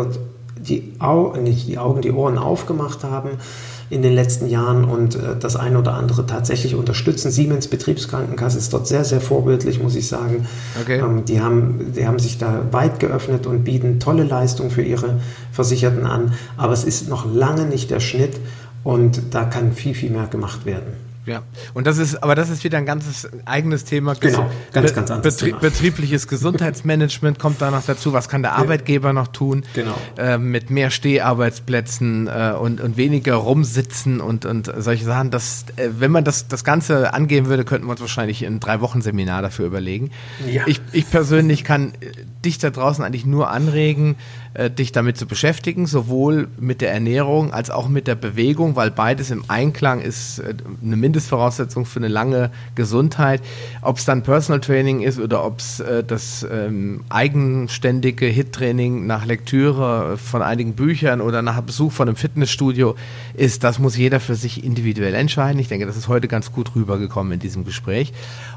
die, Au nicht die Augen, die Ohren aufgemacht haben in den letzten Jahren und äh, das eine oder andere tatsächlich unterstützen. Siemens Betriebskrankenkasse ist dort sehr, sehr vorbildlich, muss ich sagen. Okay. Ähm, die, haben, die haben sich da weit geöffnet und bieten tolle Leistungen für ihre Versicherten an. Aber es ist noch lange nicht der Schnitt. Und da kann viel, viel mehr gemacht werden. Ja, und das ist, aber das ist wieder ein ganzes eigenes Thema. Genau, ganz, ganz anderes Betrie Thema. Betriebliches [LAUGHS] Gesundheitsmanagement kommt da noch dazu. Was kann der Arbeitgeber noch tun? Genau. Äh, mit mehr Steharbeitsplätzen äh, und, und weniger rumsitzen und, und solche Sachen. Das, äh, wenn man das, das Ganze angehen würde, könnten wir uns wahrscheinlich ein drei Wochen Seminar dafür überlegen. Ja. Ich, ich persönlich kann äh, dich da draußen eigentlich nur anregen, äh, dich damit zu beschäftigen, sowohl mit der Ernährung als auch mit der Bewegung, weil beides im Einklang ist äh, eine Mindestvoraussetzung für eine lange Gesundheit. Ob es dann Personal Training ist oder ob es äh, das ähm, eigenständige Hit-Training nach Lektüre von einigen Büchern oder nach Besuch von einem Fitnessstudio ist, das muss jeder für sich individuell entscheiden. Ich denke, das ist heute ganz gut rübergekommen in diesem Gespräch.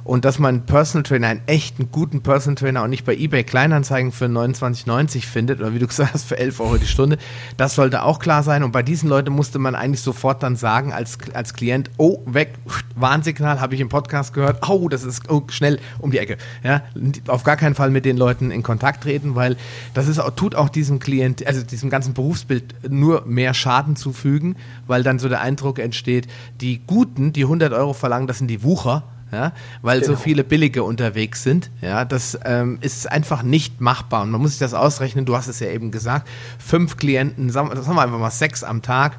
Und dass man Personal Trainer, einen echten, guten Personal Trainer und nicht bei eBay Kleinanzeigen für 29,90 findet oder wie du gesagt [LAUGHS] für 11 Euro die Stunde, das sollte auch klar sein. Und bei diesen Leuten musste man eigentlich sofort dann sagen als, als Klient, oh, weg, Warnsignal, habe ich im Podcast gehört, oh, das ist oh, schnell um die Ecke. Ja, auf gar keinen Fall mit den Leuten in Kontakt treten, weil das ist, tut auch diesem Klient, also diesem ganzen Berufsbild nur mehr Schaden zufügen, weil dann so der Eindruck entsteht, die Guten, die 100 Euro verlangen, das sind die Wucher, ja, weil genau. so viele Billige unterwegs sind. Ja, das ähm, ist einfach nicht machbar. Und man muss sich das ausrechnen, du hast es ja eben gesagt, fünf Klienten, sagen, sagen wir einfach mal sechs am Tag,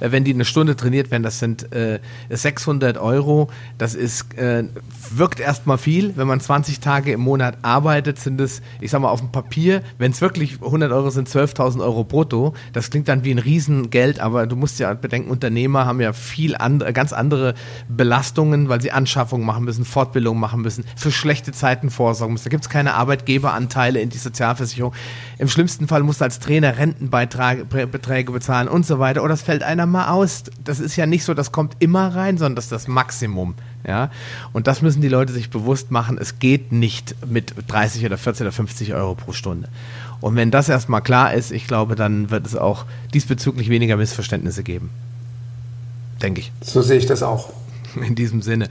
wenn die eine Stunde trainiert werden, das sind äh, 600 Euro. Das ist, äh, wirkt erstmal viel. Wenn man 20 Tage im Monat arbeitet, sind es, ich sag mal, auf dem Papier, wenn es wirklich 100 Euro sind, 12.000 Euro brutto. Das klingt dann wie ein Riesengeld, aber du musst ja bedenken, Unternehmer haben ja viel andere, ganz andere Belastungen, weil sie Anschaffungen machen müssen, Fortbildungen machen müssen, für schlechte Zeiten vorsorgen müssen. Da gibt es keine Arbeitgeberanteile in die Sozialversicherung. Im schlimmsten Fall musst du als Trainer Rentenbeträge bezahlen und so weiter. Oder es fällt einer mal aus. Das ist ja nicht so, das kommt immer rein, sondern das ist das Maximum. Ja? Und das müssen die Leute sich bewusst machen. Es geht nicht mit 30 oder 40 oder 50 Euro pro Stunde. Und wenn das erstmal klar ist, ich glaube, dann wird es auch diesbezüglich weniger Missverständnisse geben. Denke ich. So sehe ich das auch. In diesem Sinne.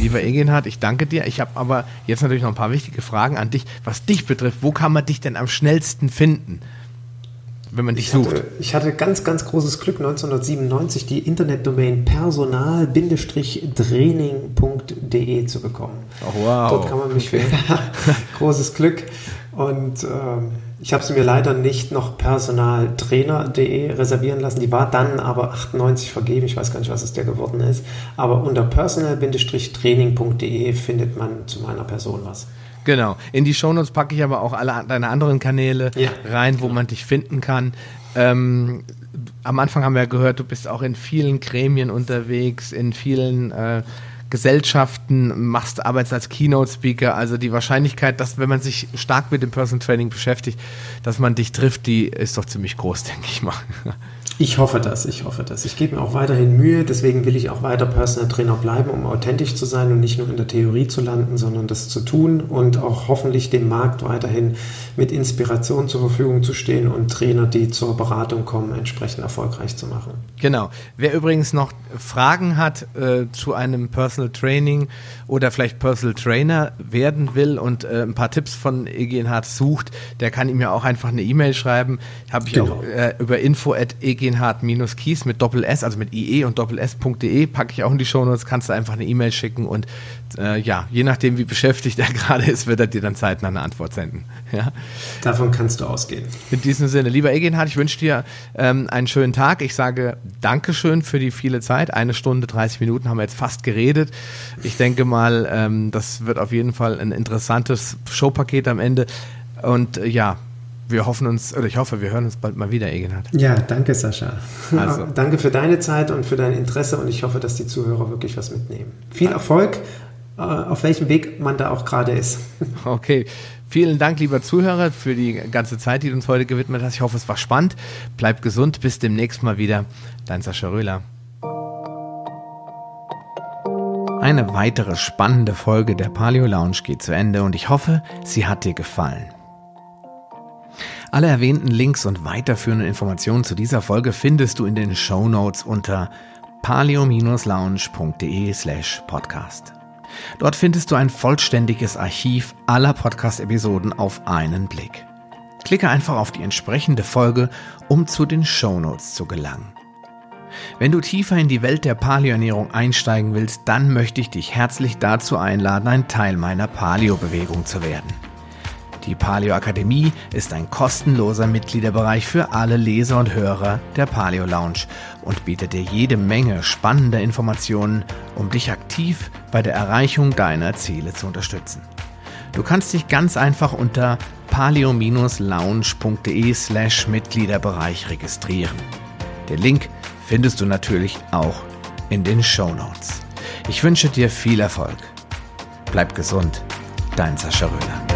Lieber Egenhard, ich danke dir. Ich habe aber jetzt natürlich noch ein paar wichtige Fragen an dich. Was dich betrifft, wo kann man dich denn am schnellsten finden? Wenn man dich ich sucht. Hatte, ich hatte ganz, ganz großes Glück 1997 die Internetdomain personal-training.de zu bekommen. Oh, wow. Dort kann man mich okay. [LAUGHS] großes Glück und ähm, ich habe sie mir leider nicht noch personaltrainer.de reservieren lassen. Die war dann aber 98 vergeben. Ich weiß gar nicht, was es der geworden ist. Aber unter personal-training.de findet man zu meiner Person was. Genau. In die Shownotes packe ich aber auch alle deine anderen Kanäle ja. rein, wo man dich finden kann. Ähm, am Anfang haben wir ja gehört, du bist auch in vielen Gremien unterwegs, in vielen äh, Gesellschaften, machst Arbeit als Keynote-Speaker. Also die Wahrscheinlichkeit, dass, wenn man sich stark mit dem Personal Training beschäftigt, dass man dich trifft, die ist doch ziemlich groß, [LAUGHS] denke ich mal. Ich hoffe das, ich hoffe das. Ich gebe mir auch weiterhin Mühe, deswegen will ich auch weiter Personal Trainer bleiben, um authentisch zu sein und nicht nur in der Theorie zu landen, sondern das zu tun und auch hoffentlich dem Markt weiterhin mit Inspiration zur Verfügung zu stehen und Trainer, die zur Beratung kommen, entsprechend erfolgreich zu machen. Genau. Wer übrigens noch Fragen hat äh, zu einem Personal Training oder vielleicht Personal Trainer werden will und äh, ein paar Tipps von Egenhard sucht, der kann ihm ja auch einfach eine E-Mail schreiben. Habe ich genau. auch äh, über info at eg egenhard-kies mit Doppel-S, also mit IE und Doppel-S.de, packe ich auch in die Shownotes, kannst du einfach eine E-Mail schicken und äh, ja, je nachdem, wie beschäftigt er [LAUGHS] gerade ist, wird er dir dann zeitnah eine Antwort senden. Ja? Davon kannst du ausgehen. In diesem Sinne, lieber Egenhard, ich wünsche dir ähm, einen schönen Tag. Ich sage Dankeschön für die viele Zeit. Eine Stunde, 30 Minuten haben wir jetzt fast geredet. Ich denke mal, ähm, das wird auf jeden Fall ein interessantes Showpaket am Ende. Und äh, ja, wir hoffen uns, oder ich hoffe, wir hören uns bald mal wieder, Egenhard. Ja, danke, Sascha. [LAUGHS] Also. danke für deine Zeit und für dein Interesse und ich hoffe, dass die Zuhörer wirklich was mitnehmen. Viel Erfolg, äh, auf welchem Weg man da auch gerade ist. [LAUGHS] Okay. Vielen Dank, lieber Zuhörer, für die ganze Zeit, die du uns heute gewidmet hast. Ich hoffe, es war spannend. Bleib gesund. Bis demnächst mal wieder. Dein Sascha Röhler. Eine weitere spannende Folge der Paleo Lounge geht zu Ende und ich hoffe, sie hat dir gefallen. Alle erwähnten Links und weiterführenden Informationen zu dieser Folge findest du in den Show Notes unter paleo-lounge.de slash podcast. Dort findest du ein vollständiges Archiv aller Podcast-Episoden auf einen Blick. Klicke einfach auf die entsprechende Folge, um zu den Show Notes zu gelangen. Wenn du tiefer in die Welt der Paleoernährung einsteigen willst, dann möchte ich dich herzlich dazu einladen, ein Teil meiner Paleo-Bewegung zu werden. Die Paleo Akademie ist ein kostenloser Mitgliederbereich für alle Leser und Hörer der Paleo Lounge und bietet dir jede Menge spannender Informationen, um dich aktiv bei der Erreichung deiner Ziele zu unterstützen. Du kannst dich ganz einfach unter paleo-lounge.de slash Mitgliederbereich registrieren. Den Link findest du natürlich auch in den Show Notes. Ich wünsche dir viel Erfolg. Bleib gesund, dein Sascha Röhler.